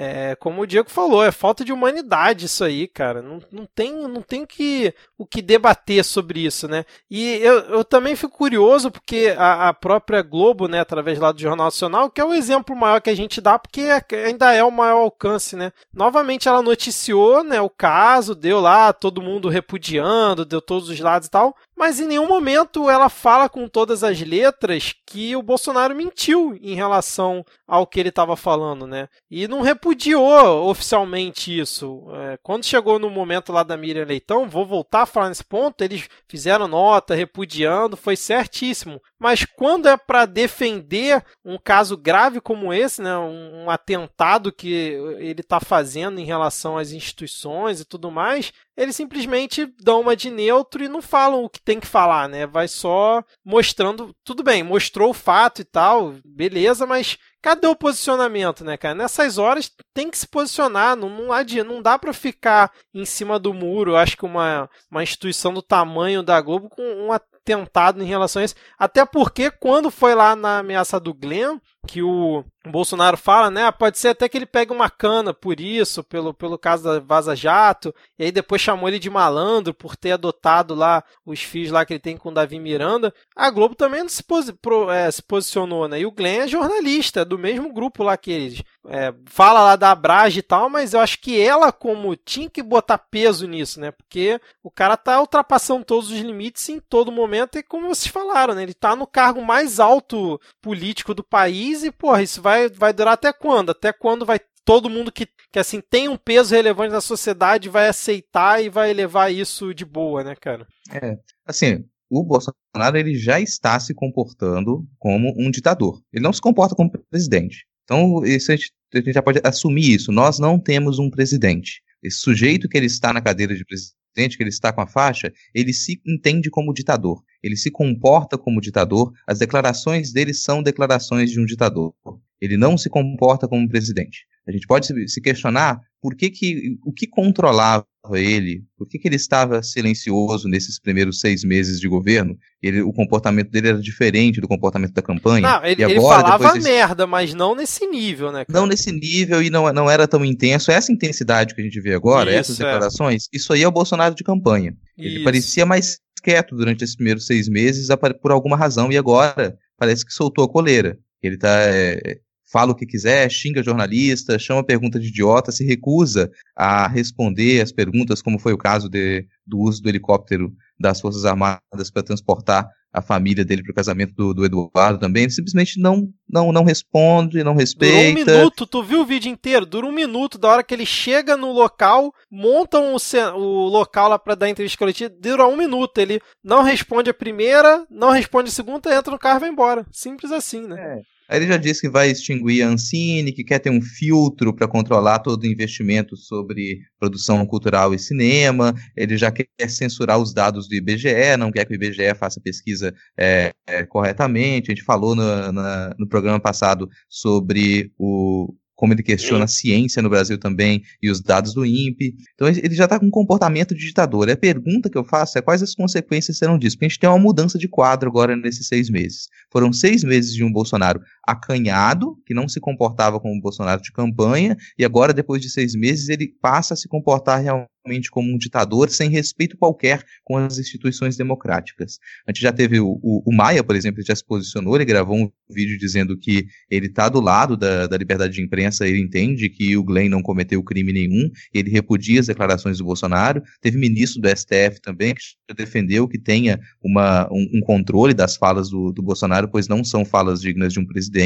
é, como o Diego falou, é falta de humanidade isso aí, cara. Não, não tem, não tem que, o que debater sobre isso, né? E eu, eu também fico curioso porque a, a, própria Globo, né, através lá do Jornal Nacional, que é o exemplo maior que a gente dá, porque é, ainda é o maior alcance, né? Novamente ela noticiou, né, o caso, deu lá todo mundo repudiando, deu todos os lados e tal, mas em nenhum momento ela fala com todas as letras que o Bolsonaro mentiu em relação ao que ele estava falando, né? E não repudiou oficialmente isso. É, quando chegou no momento lá da Miriam Leitão, vou voltar a falar nesse ponto, eles fizeram nota repudiando, foi certíssimo. Mas quando é para defender um caso grave como esse, né, um, um atentado que ele está fazendo em relação às instituições e tudo mais, eles simplesmente dão uma de neutro e não falam o que tem que falar, né? Vai só mostrando, tudo bem, mostrou o fato e tal, beleza, mas cadê o posicionamento, né, cara? Nessas horas tem que se posicionar, não, não, adianta, não dá para ficar em cima do muro. Eu acho que uma, uma instituição do tamanho da Globo com uma tentado em relação a isso. Até porque quando foi lá na ameaça do Glenn, que o Bolsonaro fala, né? Pode ser até que ele pegue uma cana por isso, pelo, pelo caso da Vaza Jato, e aí depois chamou ele de malandro por ter adotado lá os filhos lá que ele tem com o Davi Miranda. A Globo também não se, posi pro, é, se posicionou, né? E o Glenn é jornalista, do mesmo grupo lá que eles. É, fala lá da Abrage e tal, mas eu acho que ela, como tinha que botar peso nisso, né? Porque o cara tá ultrapassando todos os limites em todo momento, e como vocês falaram, né? Ele tá no cargo mais alto político do país e, porra, isso vai, vai durar até quando? Até quando vai todo mundo que, que assim tem um peso relevante na sociedade vai aceitar e vai levar isso de boa, né, cara? É, assim, o Bolsonaro ele já está se comportando como um ditador. Ele não se comporta como presidente. Então, isso a gente, a gente já pode assumir isso. Nós não temos um presidente. Esse sujeito que ele está na cadeira de presidente, que ele está com a faixa, ele se entende como ditador. Ele se comporta como ditador. As declarações dele são declarações de um ditador. Ele não se comporta como presidente. A gente pode se questionar por que, que o que controlava ele, por que, que ele estava silencioso nesses primeiros seis meses de governo. Ele, o comportamento dele era diferente do comportamento da campanha. Não, ele, agora, ele falava desse... merda, mas não nesse nível, né? Cara? Não nesse nível e não, não era tão intenso. Essa intensidade que a gente vê agora, isso, essas é. declarações, é. isso aí é o Bolsonaro de campanha. Ele isso. parecia mais quieto durante esses primeiros seis meses por alguma razão e agora parece que soltou a coleira. Ele está é, fala o que quiser, xinga jornalista, chama pergunta de idiota, se recusa a responder as perguntas, como foi o caso de, do uso do helicóptero das Forças Armadas para transportar a família dele para o casamento do, do, Eduardo também, ele simplesmente não, não, não responde, não respeita. Durou um minuto, tu viu o vídeo inteiro? Dura um minuto da hora que ele chega no local, montam o, o local lá para dar entrevista coletiva, dura um minuto. Ele não responde a primeira, não responde a segunda, entra no carro e vai embora. Simples assim, né? É. Aí ele já disse que vai extinguir a Ancine, que quer ter um filtro para controlar todo o investimento sobre produção cultural e cinema. Ele já quer censurar os dados do IBGE, não quer que o IBGE faça pesquisa é, é, corretamente. A gente falou no, na, no programa passado sobre o, como ele questiona a ciência no Brasil também e os dados do INPE. Então ele já está com um comportamento de ditador. E a pergunta que eu faço é quais as consequências serão disso? Porque a gente tem uma mudança de quadro agora nesses seis meses. Foram seis meses de um Bolsonaro acanhado, que não se comportava como Bolsonaro de campanha, e agora, depois de seis meses, ele passa a se comportar realmente como um ditador, sem respeito qualquer com as instituições democráticas. A gente já teve o, o, o Maia, por exemplo, já se posicionou, ele gravou um vídeo dizendo que ele está do lado da, da, liberdade de imprensa, ele entende que o Glenn não cometeu crime nenhum, ele repudia as declarações do Bolsonaro. Teve ministro do STF também que defendeu que tenha uma, um, um controle das falas do, do Bolsonaro, pois não são falas dignas de um presidente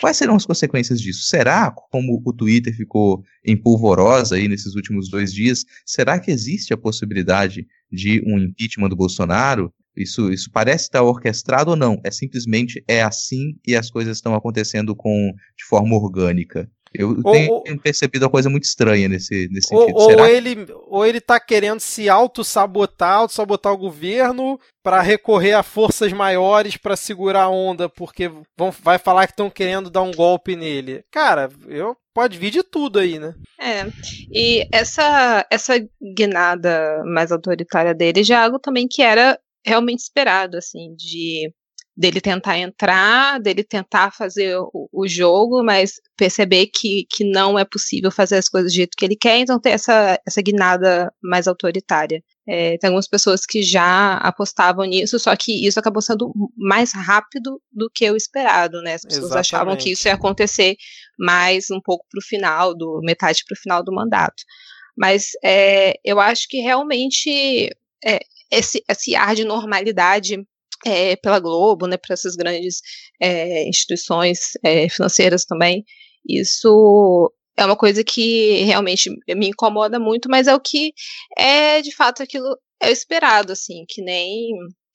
Quais serão as consequências disso? Será, como o Twitter ficou em polvorosa aí nesses últimos dois dias, será que existe a possibilidade de um impeachment do Bolsonaro? Isso, isso parece estar orquestrado ou não? É simplesmente é assim e as coisas estão acontecendo com de forma orgânica. Eu ou, tenho ou, percebido uma coisa muito estranha nesse, nesse ou, sentido. Ou ele, ou ele tá querendo se auto-sabotar, auto-sabotar o governo para recorrer a forças maiores para segurar a onda, porque vão, vai falar que estão querendo dar um golpe nele. Cara, eu pode vir de tudo aí, né? É. E essa, essa guinada mais autoritária dele já é algo também que era realmente esperado, assim, de dele tentar entrar, dele tentar fazer o, o, jogo, mas perceber que, que não é possível fazer as coisas do jeito que ele quer, então ter essa, essa guinada mais autoritária. É, tem algumas pessoas que já apostavam nisso, só que isso acabou sendo mais rápido do que o esperado, né? As pessoas Exatamente. achavam que isso ia acontecer mais um pouco para o final, do metade para o final do mandato. Mas é, eu acho que realmente é, esse, esse ar de normalidade é, pela Globo, né, para essas grandes é, instituições é, financeiras também. Isso é uma coisa que realmente me incomoda muito, mas é o que é de fato aquilo é esperado, assim, que nem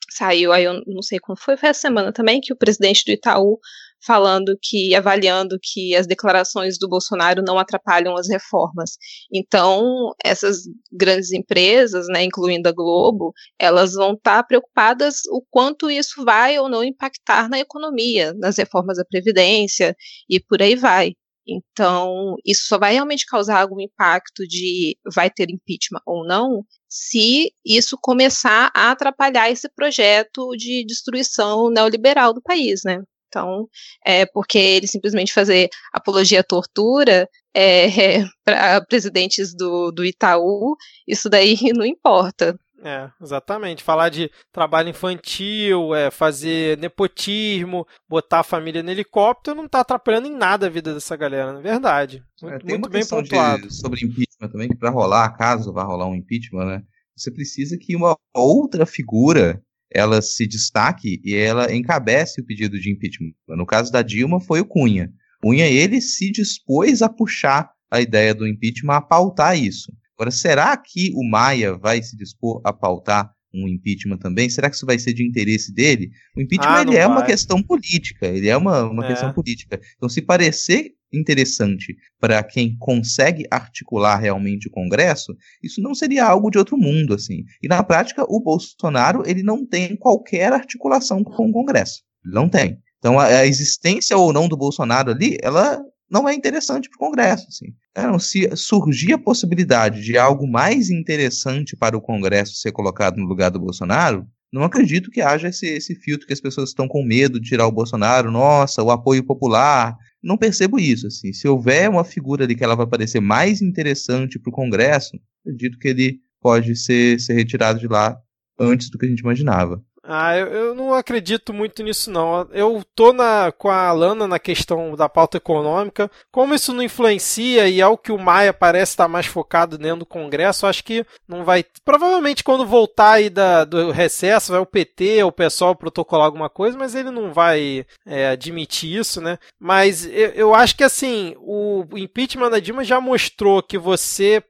saiu aí, eu não sei como foi, foi essa semana também, que o presidente do Itaú falando que, avaliando que as declarações do Bolsonaro não atrapalham as reformas. Então, essas grandes empresas, né, incluindo a Globo, elas vão estar tá preocupadas o quanto isso vai ou não impactar na economia, nas reformas da Previdência e por aí vai. Então, isso só vai realmente causar algum impacto de vai ter impeachment ou não, se isso começar a atrapalhar esse projeto de destruição neoliberal do país, né? Então, é porque ele simplesmente fazer apologia à tortura é, <laughs> é para presidentes do, do Itaú, isso daí <laughs> não importa. É, exatamente. Falar de trabalho infantil, é, fazer nepotismo, botar a família no helicóptero não está atrapalhando em nada a vida dessa galera, na verdade. Muito, é, tem muito bem pontuado. De, sobre impeachment também, que para rolar, caso vá rolar um impeachment, né? Você precisa que uma outra figura ela se destaque e ela encabece o pedido de impeachment. No caso da Dilma, foi o Cunha. Cunha, ele se dispôs a puxar a ideia do impeachment, a pautar isso. Agora, será que o Maia vai se dispor a pautar um impeachment também? Será que isso vai ser de interesse dele? O impeachment ah, ele é vai. uma questão política, ele é uma, uma é. questão política. Então, se parecer interessante para quem consegue articular realmente o Congresso, isso não seria algo de outro mundo, assim. E na prática, o Bolsonaro ele não tem qualquer articulação com o Congresso. Não tem. Então, a, a existência ou não do Bolsonaro ali, ela não é interessante para o Congresso. Assim. Então, se surgir a possibilidade de algo mais interessante para o Congresso ser colocado no lugar do Bolsonaro, não acredito que haja esse, esse filtro que as pessoas estão com medo de tirar o Bolsonaro, nossa, o apoio popular, não percebo isso. Assim. Se houver uma figura ali que ela vai parecer mais interessante para o Congresso, acredito que ele pode ser, ser retirado de lá antes do que a gente imaginava. Ah, eu, eu, não acredito muito nisso não. Eu tô na, com a Alana na questão da pauta econômica. Como isso não influencia e é o que o Maia parece estar mais focado dentro do Congresso, acho que não vai. Provavelmente quando voltar aí da, do recesso, vai o PT, o pessoal protocolar alguma coisa, mas ele não vai é, admitir isso, né? Mas eu, eu acho que assim, o impeachment da Dilma já mostrou que você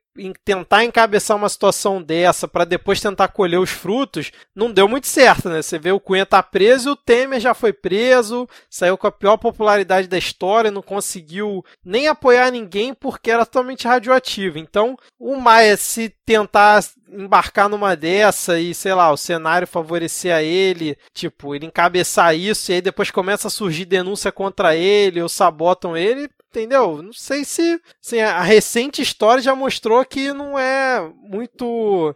tentar encabeçar uma situação dessa para depois tentar colher os frutos, não deu muito certo, né? Você vê o Cunha tá preso o Temer já foi preso, saiu com a pior popularidade da história, não conseguiu nem apoiar ninguém porque era totalmente radioativo. Então, o Maia se tentar embarcar numa dessa e, sei lá, o cenário favorecer a ele, tipo, ele encabeçar isso e aí depois começa a surgir denúncia contra ele ou sabotam ele, entendeu? Não sei se assim, a recente história já mostrou que não é muito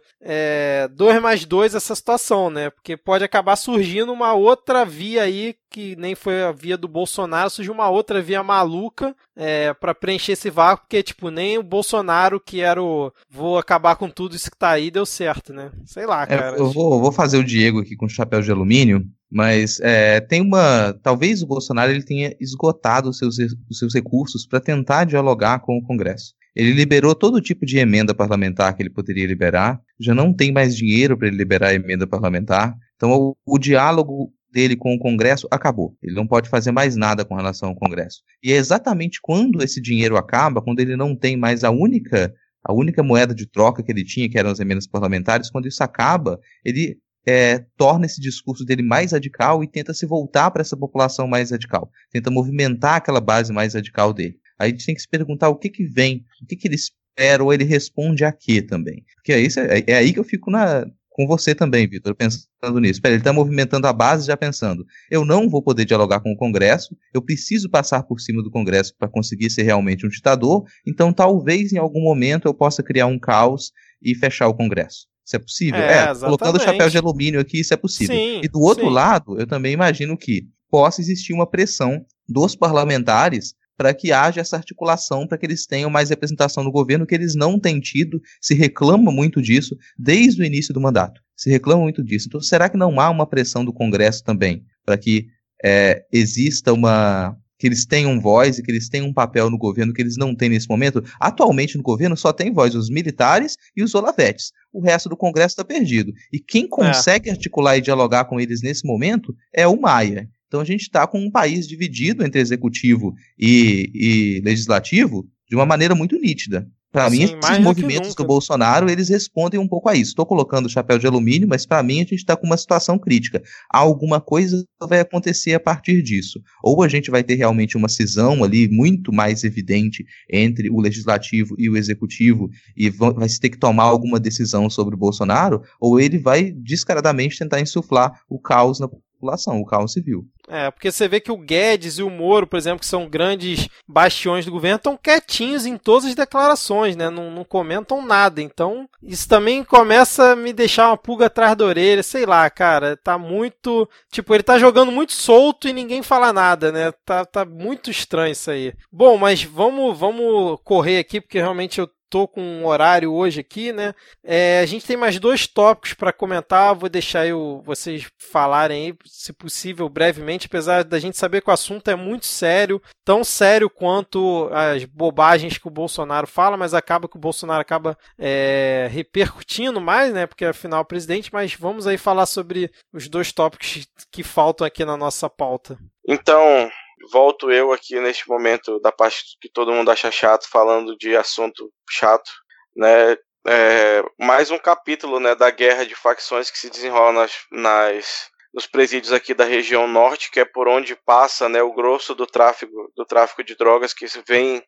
2 é, mais 2 essa situação, né? Porque pode acabar surgindo uma outra via aí que nem foi a via do Bolsonaro, surgiu uma outra via maluca é, para preencher esse vácuo, porque, tipo, nem o Bolsonaro, que era o vou acabar com tudo isso que tá aí, deu certo, né? Sei lá, é, cara. É, eu vou, vou fazer o Diego aqui com chapéu de alumínio, mas é, tem uma. Talvez o Bolsonaro ele tenha esgotado os seus, os seus recursos para tentar dialogar com o Congresso. Ele liberou todo tipo de emenda parlamentar que ele poderia liberar, já não tem mais dinheiro para ele liberar a emenda parlamentar. Então, o, o diálogo dele com o Congresso acabou. Ele não pode fazer mais nada com relação ao Congresso. E é exatamente quando esse dinheiro acaba, quando ele não tem mais a única a única moeda de troca que ele tinha, que eram as emendas parlamentares, quando isso acaba, ele é, torna esse discurso dele mais radical e tenta se voltar para essa população mais radical, tenta movimentar aquela base mais radical dele. Aí a gente tem que se perguntar o que que vem, o que que ele espera ou ele responde a quê também. Porque é, isso, é, é aí que eu fico na, com você também, Vitor, pensando nisso. Ele está movimentando a base já pensando, eu não vou poder dialogar com o Congresso, eu preciso passar por cima do Congresso para conseguir ser realmente um ditador, então talvez em algum momento eu possa criar um caos e fechar o Congresso. Isso é possível? É, é colocando o chapéu de alumínio aqui, isso é possível. Sim, e do outro sim. lado, eu também imagino que possa existir uma pressão dos parlamentares para que haja essa articulação, para que eles tenham mais representação no governo, que eles não têm tido, se reclama muito disso desde o início do mandato. Se reclama muito disso. Então, será que não há uma pressão do Congresso também para que é, exista uma. Que eles tenham voz e que eles tenham um papel no governo que eles não têm nesse momento? Atualmente no governo só tem voz os militares e os olavetes. O resto do Congresso está perdido. E quem consegue articular e dialogar com eles nesse momento é o Maia. Então a gente está com um país dividido entre executivo e, e legislativo de uma maneira muito nítida. Para mim, Sim, mais esses movimentos do Bolsonaro, eles respondem um pouco a isso. Estou colocando o chapéu de alumínio, mas para mim a gente está com uma situação crítica. Alguma coisa vai acontecer a partir disso. Ou a gente vai ter realmente uma cisão ali muito mais evidente entre o legislativo e o executivo e va- vai se ter que tomar alguma decisão sobre o Bolsonaro, ou ele vai descaradamente tentar insuflar o caos na população, o caos civil. É, porque você vê que o Guedes e o Moro, por exemplo, que são grandes bastiões do governo, estão quietinhos em todas as declarações, né? Não, não comentam nada. Então, isso também começa a me deixar uma pulga atrás da orelha, sei lá, cara. Tá muito. Tipo, ele tá jogando muito solto e ninguém fala nada, né? Tá, tá muito estranho isso aí. Bom, mas vamos, vamos correr aqui, porque realmente eu tô com um horário hoje aqui, né? É, a gente tem mais dois tópicos para comentar. Vou deixar o- vocês falarem aí, se possível, brevemente, apesar da gente saber que o assunto é muito sério, tão sério quanto as bobagens que o Bolsonaro fala, mas acaba que o Bolsonaro acaba é, repercutindo mais, né? Porque afinal é o presidente. Mas vamos aí falar sobre os dois tópicos que faltam aqui na nossa pauta. Então, volto eu aqui neste momento da parte que todo mundo acha chato, falando de assunto chato, né? É, mais um capítulo né, da guerra de facções que se desenrola nas, nas, nos presídios aqui da região norte, que é por onde passa né, o grosso do tráfico, do tráfico de drogas que vem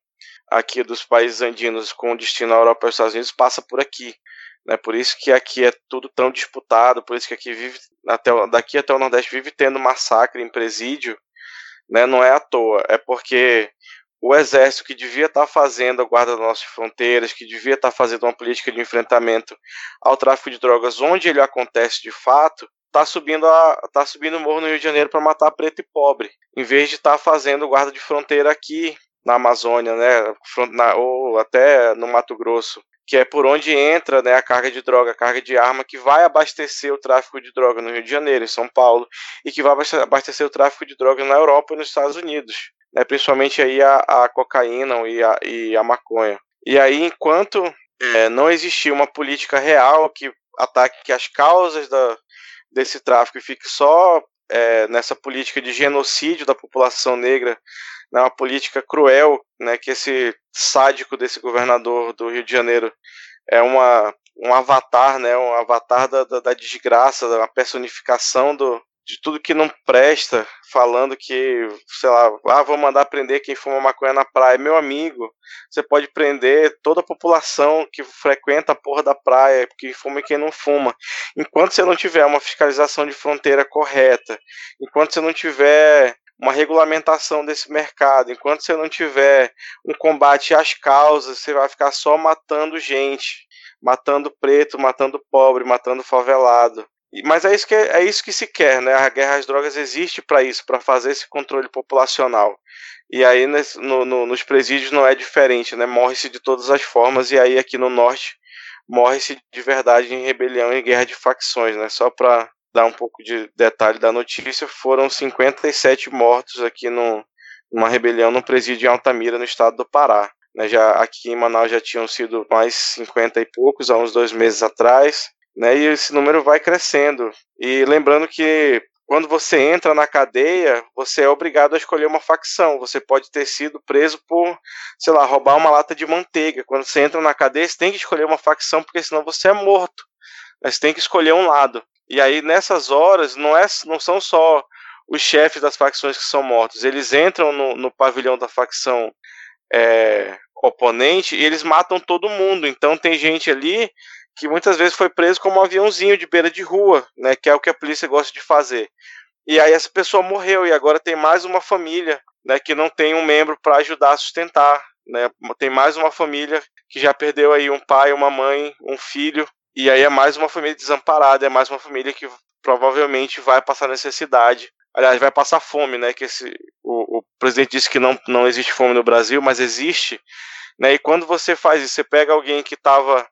aqui dos países andinos com destino à Europa e aos Estados Unidos, passa por aqui. Né, por isso que aqui é tudo tão disputado, por isso que aqui vive, até, daqui até o Nordeste vive tendo massacre em presídio, né, não é à toa, é porque o exército que devia estar fazendo a guarda das nossas fronteiras, que devia estar fazendo uma política de enfrentamento ao tráfico de drogas onde ele acontece de fato, está subindo tá subindo o morro no Rio de Janeiro para matar preto e pobre, em vez de estar fazendo guarda de fronteira aqui na Amazônia, né, na- ou até no Mato Grosso, que é por onde entra né, a carga de droga, a carga de arma que vai abastecer o tráfico de droga no Rio de Janeiro, em São Paulo, e que vai abaste- abastecer o tráfico de drogas na Europa e nos Estados Unidos, né, principalmente aí a, a cocaína e a, e a maconha. E aí, enquanto é, não existir uma política real que ataque as causas da, desse tráfico e fique só é, nessa política de genocídio da população negra, né, uma política cruel, né, que esse sádico desse governador do Rio de Janeiro é uma, um avatar, né, um avatar da, da, da desgraça, da personificação do, de tudo que não presta, falando que, sei lá, ah, vou mandar prender quem fuma maconha na praia. Meu amigo, você pode prender toda a população que frequenta a porra da praia, quem fuma e quem não fuma. Enquanto você não tiver uma fiscalização de fronteira correta, enquanto você não tiver uma regulamentação desse mercado, enquanto você não tiver um combate às causas, você vai ficar só matando gente, matando preto, matando pobre, matando favelado. Mas é isso que é isso que se quer, né? A guerra às drogas existe para isso, para fazer esse controle populacional. E aí no- no- nos presídios não é diferente, né? Morre-se de todas as formas e aí aqui no norte morre-se de verdade em rebelião e guerra de facções, né? Só para dar um pouco de detalhe da notícia, foram 57 mortos aqui no, numa rebelião no presídio em Altamira, no estado do Pará. Né, já aqui em Manaus já tinham sido mais 50 e poucos há uns dois meses atrás, né, e esse número vai crescendo. E lembrando que quando você entra na cadeia, você é obrigado a escolher uma facção. Você pode ter sido preso por, sei lá, roubar uma lata de manteiga. Quando você entra na cadeia, você tem que escolher uma facção, porque senão você é morto. Você tem que escolher um lado. E aí, nessas horas, não, é, não são só os chefes das facções que são mortos. Eles entram no, no pavilhão da facção é, oponente e eles matam todo mundo. Então tem gente ali que muitas vezes foi preso como um aviãozinho de beira de rua, né, que é o que a polícia gosta de fazer. E aí essa pessoa morreu e agora tem mais uma família, né, que não tem um membro para ajudar a sustentar, né? Tem mais uma família que já perdeu aí um pai, uma mãe, um filho, e aí é mais uma família desamparada, é mais uma família que provavelmente vai passar necessidade. Aliás, vai passar fome, né? Que esse, o, o presidente disse que não, não existe fome no Brasil, mas existe. Né? E quando você faz isso, você pega alguém que estava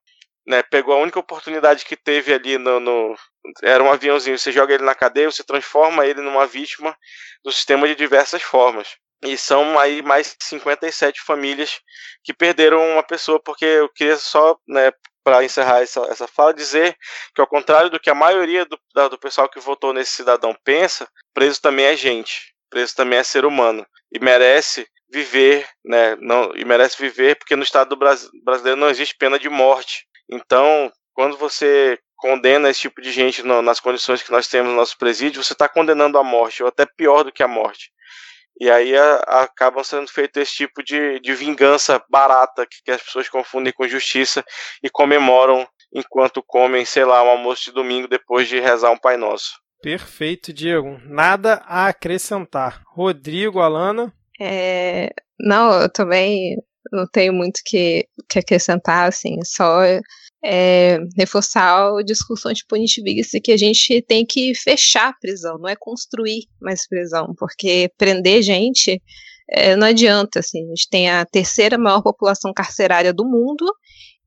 né, pegou a única oportunidade que teve ali no, no, era um aviãozinho, você joga ele na cadeia, você transforma ele numa vítima do sistema de diversas formas. E são aí mais 57 famílias que perderam uma pessoa, porque eu queria só, né, para encerrar essa, essa fala, dizer que ao contrário do que a maioria do, do pessoal que votou nesse cidadão pensa, preso também é gente, preso também é ser humano e merece viver, né, não, e merece viver porque no estado do Brasil, brasileiro não existe pena de morte. Então, quando você condena esse tipo de gente no, nas condições que nós temos no nosso presídio, você está condenando a morte, ou até pior do que a morte. E aí a, a, acabam sendo feito esse tipo de, de vingança barata que, que, as pessoas confundem com justiça e comemoram enquanto comem, sei lá, um almoço de domingo depois de rezar um Pai Nosso. Perfeito, Diego. Nada a acrescentar. Rodrigo, Alana? É, não, eu também não tenho muito que, que acrescentar, assim, só é, reforçar o discurso antipunitivista que a gente tem que fechar a prisão, não é construir mais prisão, porque prender gente é, não adianta, assim, a gente tem a terceira maior população carcerária do mundo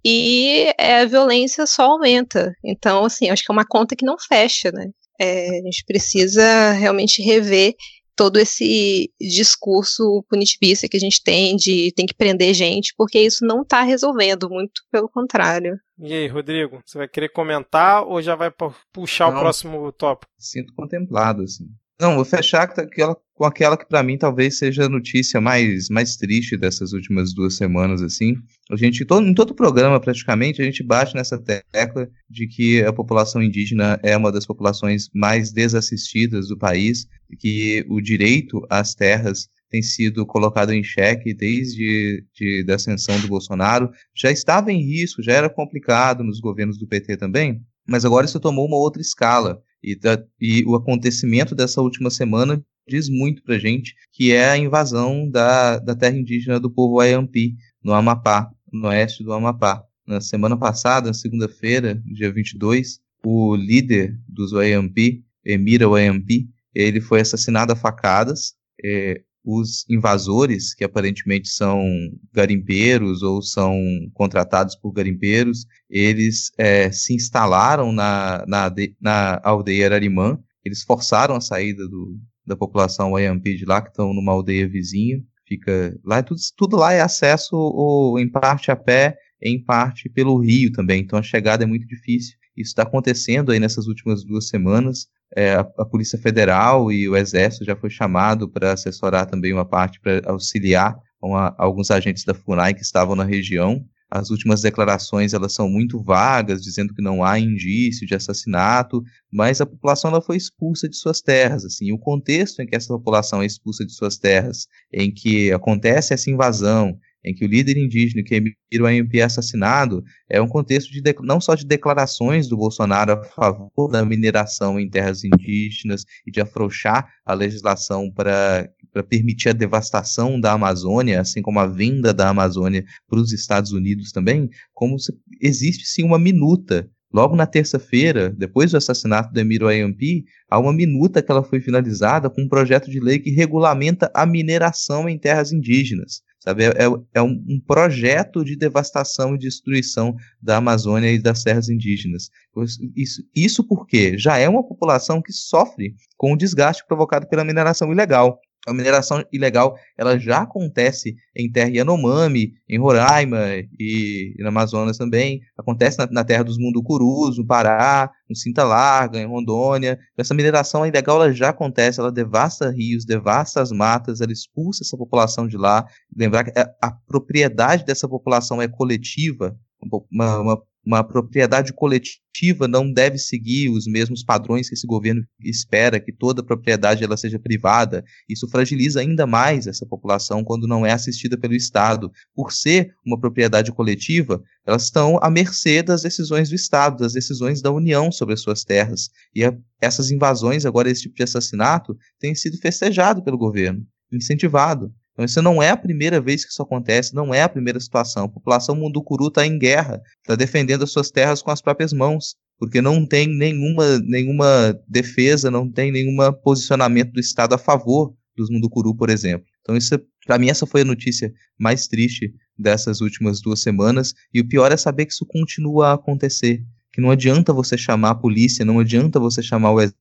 e é, a violência só aumenta, então, assim, acho que é uma conta que não fecha, né, é, a gente precisa realmente rever todo esse discurso punitivista que a gente tem de tem que prender gente, porque isso não está resolvendo, muito pelo contrário. E aí, Rodrigo, você vai querer comentar ou já vai puxar não, o próximo tópico? Sinto contemplado, assim. Não, vou fechar com aquela, com aquela que para mim talvez seja a notícia mais, mais triste dessas últimas duas semanas, assim. A gente, todo, em todo programa, praticamente, a gente bate nessa tecla de que a população indígena é uma das populações mais desassistidas do país, que o direito às terras tem sido colocado em xeque desde de, da ascensão do Bolsonaro. Já estava em risco, já era complicado nos governos do PT também, mas agora isso tomou uma outra escala. E, da, e o acontecimento dessa última semana diz muito pra gente, que é a invasão da, da terra indígena do povo Ayampi, no Amapá, no oeste do Amapá. Na semana passada, segunda-feira, dia 22, o líder dos Ayampi, Emira Ayampi, ele foi assassinado a facadas. É, os invasores, que aparentemente são garimpeiros ou são contratados por garimpeiros, eles é, se instalaram na, na, na aldeia Ararimã, eles forçaram a saída do, da população Wayampi de lá, que estão numa aldeia vizinha, fica lá, tudo, tudo lá é acesso ou, em parte a pé, em parte pelo rio também, então a chegada é muito difícil. Isso está acontecendo aí nessas últimas duas semanas é, a, a, Polícia Federal e o Exército já foi chamado para assessorar também uma parte para auxiliar uma, alguns agentes da FUNAI que estavam na região. As últimas declarações elas são muito vagas, dizendo que não há indício de assassinato, mas a população ela foi expulsa de suas terras. Assim, o contexto em que essa população é expulsa de suas terras, em que acontece essa invasão, em que o líder indígena que Emiro AMP é assassinado é um contexto de, não só de declarações do Bolsonaro a favor da mineração em terras indígenas e de afrouxar a legislação para para permitir a devastação da Amazônia, assim como a venda da Amazônia para os Estados Unidos também, como se, existe sim uma minuta Logo na terça-feira, depois do assassinato do Emiro Ayampi, há uma minuta que ela foi finalizada com um projeto de lei que regulamenta a mineração em terras indígenas. Sabe? É, é, é um, um, projeto de devastação e destruição da Amazônia e das terras indígenas. Isso, isso porque já é uma população que sofre com o desgaste provocado pela mineração ilegal. A mineração ilegal ela já acontece em terra Yanomami, em Roraima e, e no Amazonas também. Acontece na, na terra dos Munducurus, no Pará, no Cinta Larga, em Rondônia. Essa mineração ilegal ela já acontece, ela devasta rios, devasta as matas, ela expulsa essa população de lá. Lembrar que a, a propriedade dessa população é coletiva, uma, uma uma propriedade coletiva não deve seguir os mesmos padrões que esse governo espera que toda propriedade ela seja privada. Isso fragiliza ainda mais essa população quando não é assistida pelo Estado. Por ser uma propriedade coletiva, elas estão à mercê das decisões do Estado, das decisões da União sobre as suas terras. E a, essas invasões, agora esse tipo de assassinato, tem sido festejado pelo governo, incentivado. Então, isso não é a primeira vez que isso acontece, não é a primeira situação. A população munducuru está em guerra, está defendendo as suas terras com as próprias mãos, porque não tem nenhuma, nenhuma defesa, não tem nenhum posicionamento do Estado a favor dos munducuru, por exemplo. Então, isso, para mim, essa foi a notícia mais triste dessas últimas duas semanas, e o pior é saber que isso continua a acontecer que não adianta você chamar a polícia, não adianta você chamar o exército,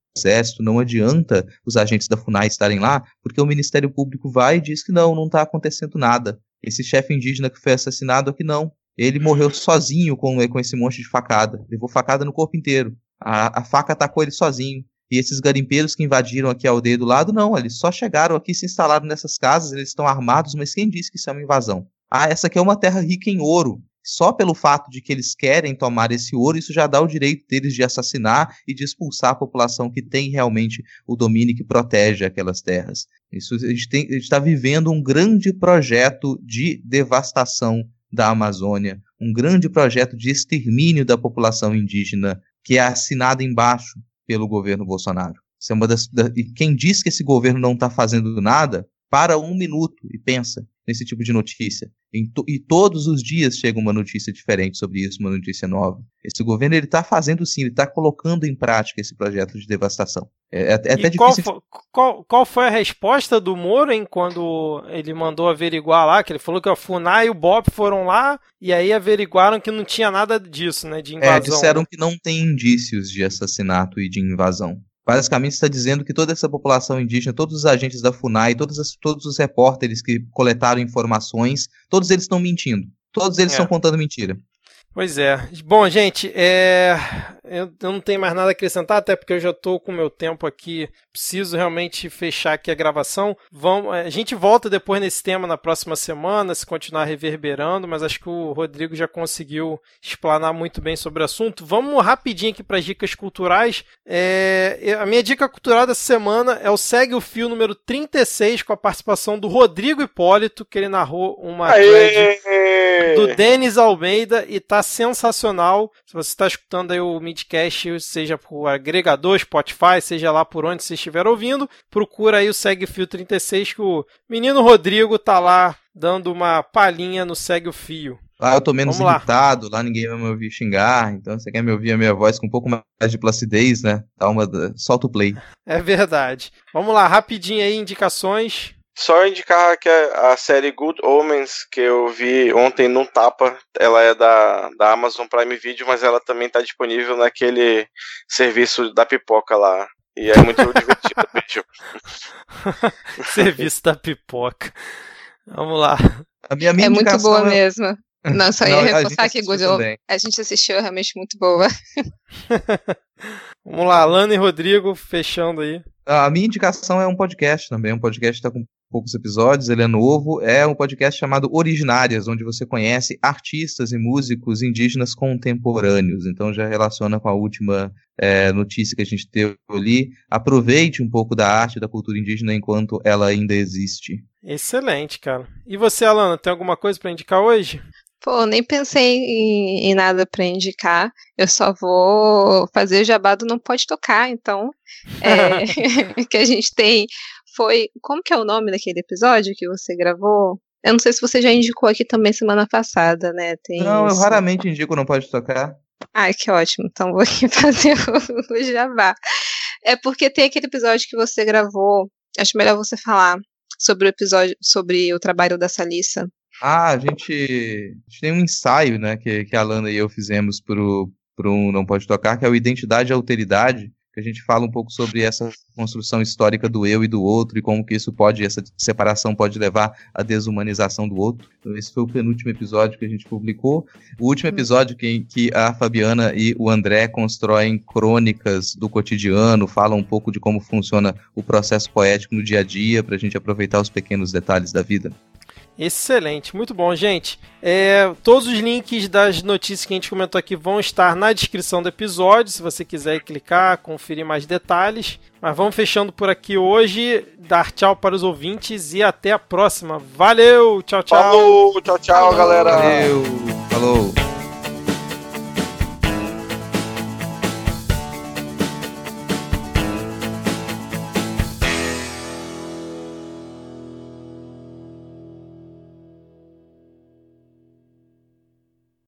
não adianta os agentes da FUNAI estarem lá, porque o Ministério Público vai e diz que não, não está acontecendo nada. Esse chefe indígena que foi assassinado aqui não. Ele morreu sozinho com, com esse monte de facada. Levou facada no corpo inteiro. A, a faca atacou ele sozinho. E esses garimpeiros que invadiram aqui a aldeia do lado, não, eles só chegaram aqui, se instalaram nessas casas, eles estão armados, mas quem disse que isso é uma invasão? Ah, essa aqui é uma terra rica em ouro só pelo fato de que eles querem tomar esse ouro, isso já dá o direito deles de assassinar e de expulsar a população que tem realmente o domínio que protege aquelas terras. Isso, a gente está vivendo um grande projeto de devastação da Amazônia, um grande projeto de extermínio da população indígena, que é assinado embaixo pelo governo Bolsonaro. Isso é uma das, da, e quem diz que esse governo não está fazendo nada, para um minuto e pensa nesse tipo de notícia. To, e todos os dias chega uma notícia diferente sobre isso, uma notícia nova. Esse governo ele está fazendo sim, ele está colocando em prática esse projeto de devastação. É, é, é até e difícil. Qual foi, qual, qual foi, a resposta do Moro hein, quando ele mandou averiguar lá? Que ele falou que a Funai e o Bob foram lá e aí averiguaram que não tinha nada disso, né? De é, invasão. É, disseram que não tem indícios de assassinato e de invasão. Basicamente está dizendo que toda essa população indígena, todos os agentes da FUNAI, todos, as, todos os repórteres que coletaram informações, todos eles estão mentindo. Todos eles é. estão contando mentira. Pois é. Bom, gente, é... eu não tenho mais nada a acrescentar, até porque eu já estou com o meu tempo aqui. Preciso realmente fechar aqui a gravação. Vamos... A gente volta depois nesse tema na próxima semana, se continuar reverberando, mas acho que o Rodrigo já conseguiu explanar muito bem sobre o assunto. Vamos rapidinho aqui para as dicas culturais. É... A minha dica cultural dessa semana é o Segue o Fio número 36, com a participação do Rodrigo Hipólito, que ele narrou uma thread do Denis Almeida e tá sensacional. Se você está escutando aí o Midcast, seja por agregador, Spotify, seja lá por onde você estiver ouvindo, procura aí o Segue Fio 36 que o menino Rodrigo tá lá dando uma palhinha no Segue o Fio. Lá eu tô menos Vamos irritado, lá. lá ninguém vai me ouvir xingar, então você quer me ouvir a minha voz com um pouco mais de placidez, né? Dá uma. Solta o play. <laughs> É verdade. Vamos lá, rapidinho aí, indicações. Só indicar que a série Good Omens, que eu vi ontem no Tapa, ela é da, da Amazon Prime Video, mas ela também está disponível naquele serviço da pipoca lá. E é muito <laughs> divertido, beijo. <laughs> serviço da pipoca. Vamos lá. A minha, minha é muito boa é... mesmo. <laughs> Não, só ia Não, reforçar que Good Omens a gente assistiu, é realmente muito boa. Vamos lá, Lana e Rodrigo, fechando aí. A minha indicação é um podcast também, um podcast que está com poucos episódios, ele é novo. É um podcast chamado Originárias, onde você conhece artistas e músicos indígenas contemporâneos. Então já relaciona com a última é, notícia que a gente teve ali. Aproveite um pouco da arte da cultura indígena enquanto ela ainda existe. Excelente, cara. E você, Alana, tem alguma coisa para indicar hoje? Pô, nem pensei em, em nada para indicar. Eu só vou fazer o jabado não pode tocar, então é, <laughs> <laughs> que a gente tem foi. Como que é o nome daquele episódio que você gravou? Eu não sei se você já indicou aqui também semana passada, né? Tem não, isso. eu raramente indico Não Pode Tocar. Ai, que ótimo. Então vou aqui <laughs> fazer o, o jabá. É porque tem aquele episódio que você gravou. Acho melhor você falar sobre o episódio, sobre o trabalho da Salissa. Ah, a gente, a gente tem um ensaio, né, que, que a Alana e eu fizemos pro, pro Não Pode Tocar, que é o Identidade e Alteridade, que a gente fala um pouco sobre essa construção histórica do eu e do outro e como que isso pode, essa separação pode levar à desumanização do outro. Então, esse foi o penúltimo episódio que a gente publicou. O último episódio que, que a Fabiana e o André constroem crônicas do cotidiano, falam um pouco de como funciona o processo poético no dia a dia, para a gente aproveitar os pequenos detalhes da vida. Excelente, muito bom, gente. É, todos os links das notícias que a gente comentou aqui vão estar na descrição do episódio, se você quiser clicar, conferir mais detalhes. Mas vamos fechando por aqui hoje, dar tchau para os ouvintes e até a próxima. Valeu, tchau, tchau. Falou, tchau, tchau, Falou, galera. Valeu, falou.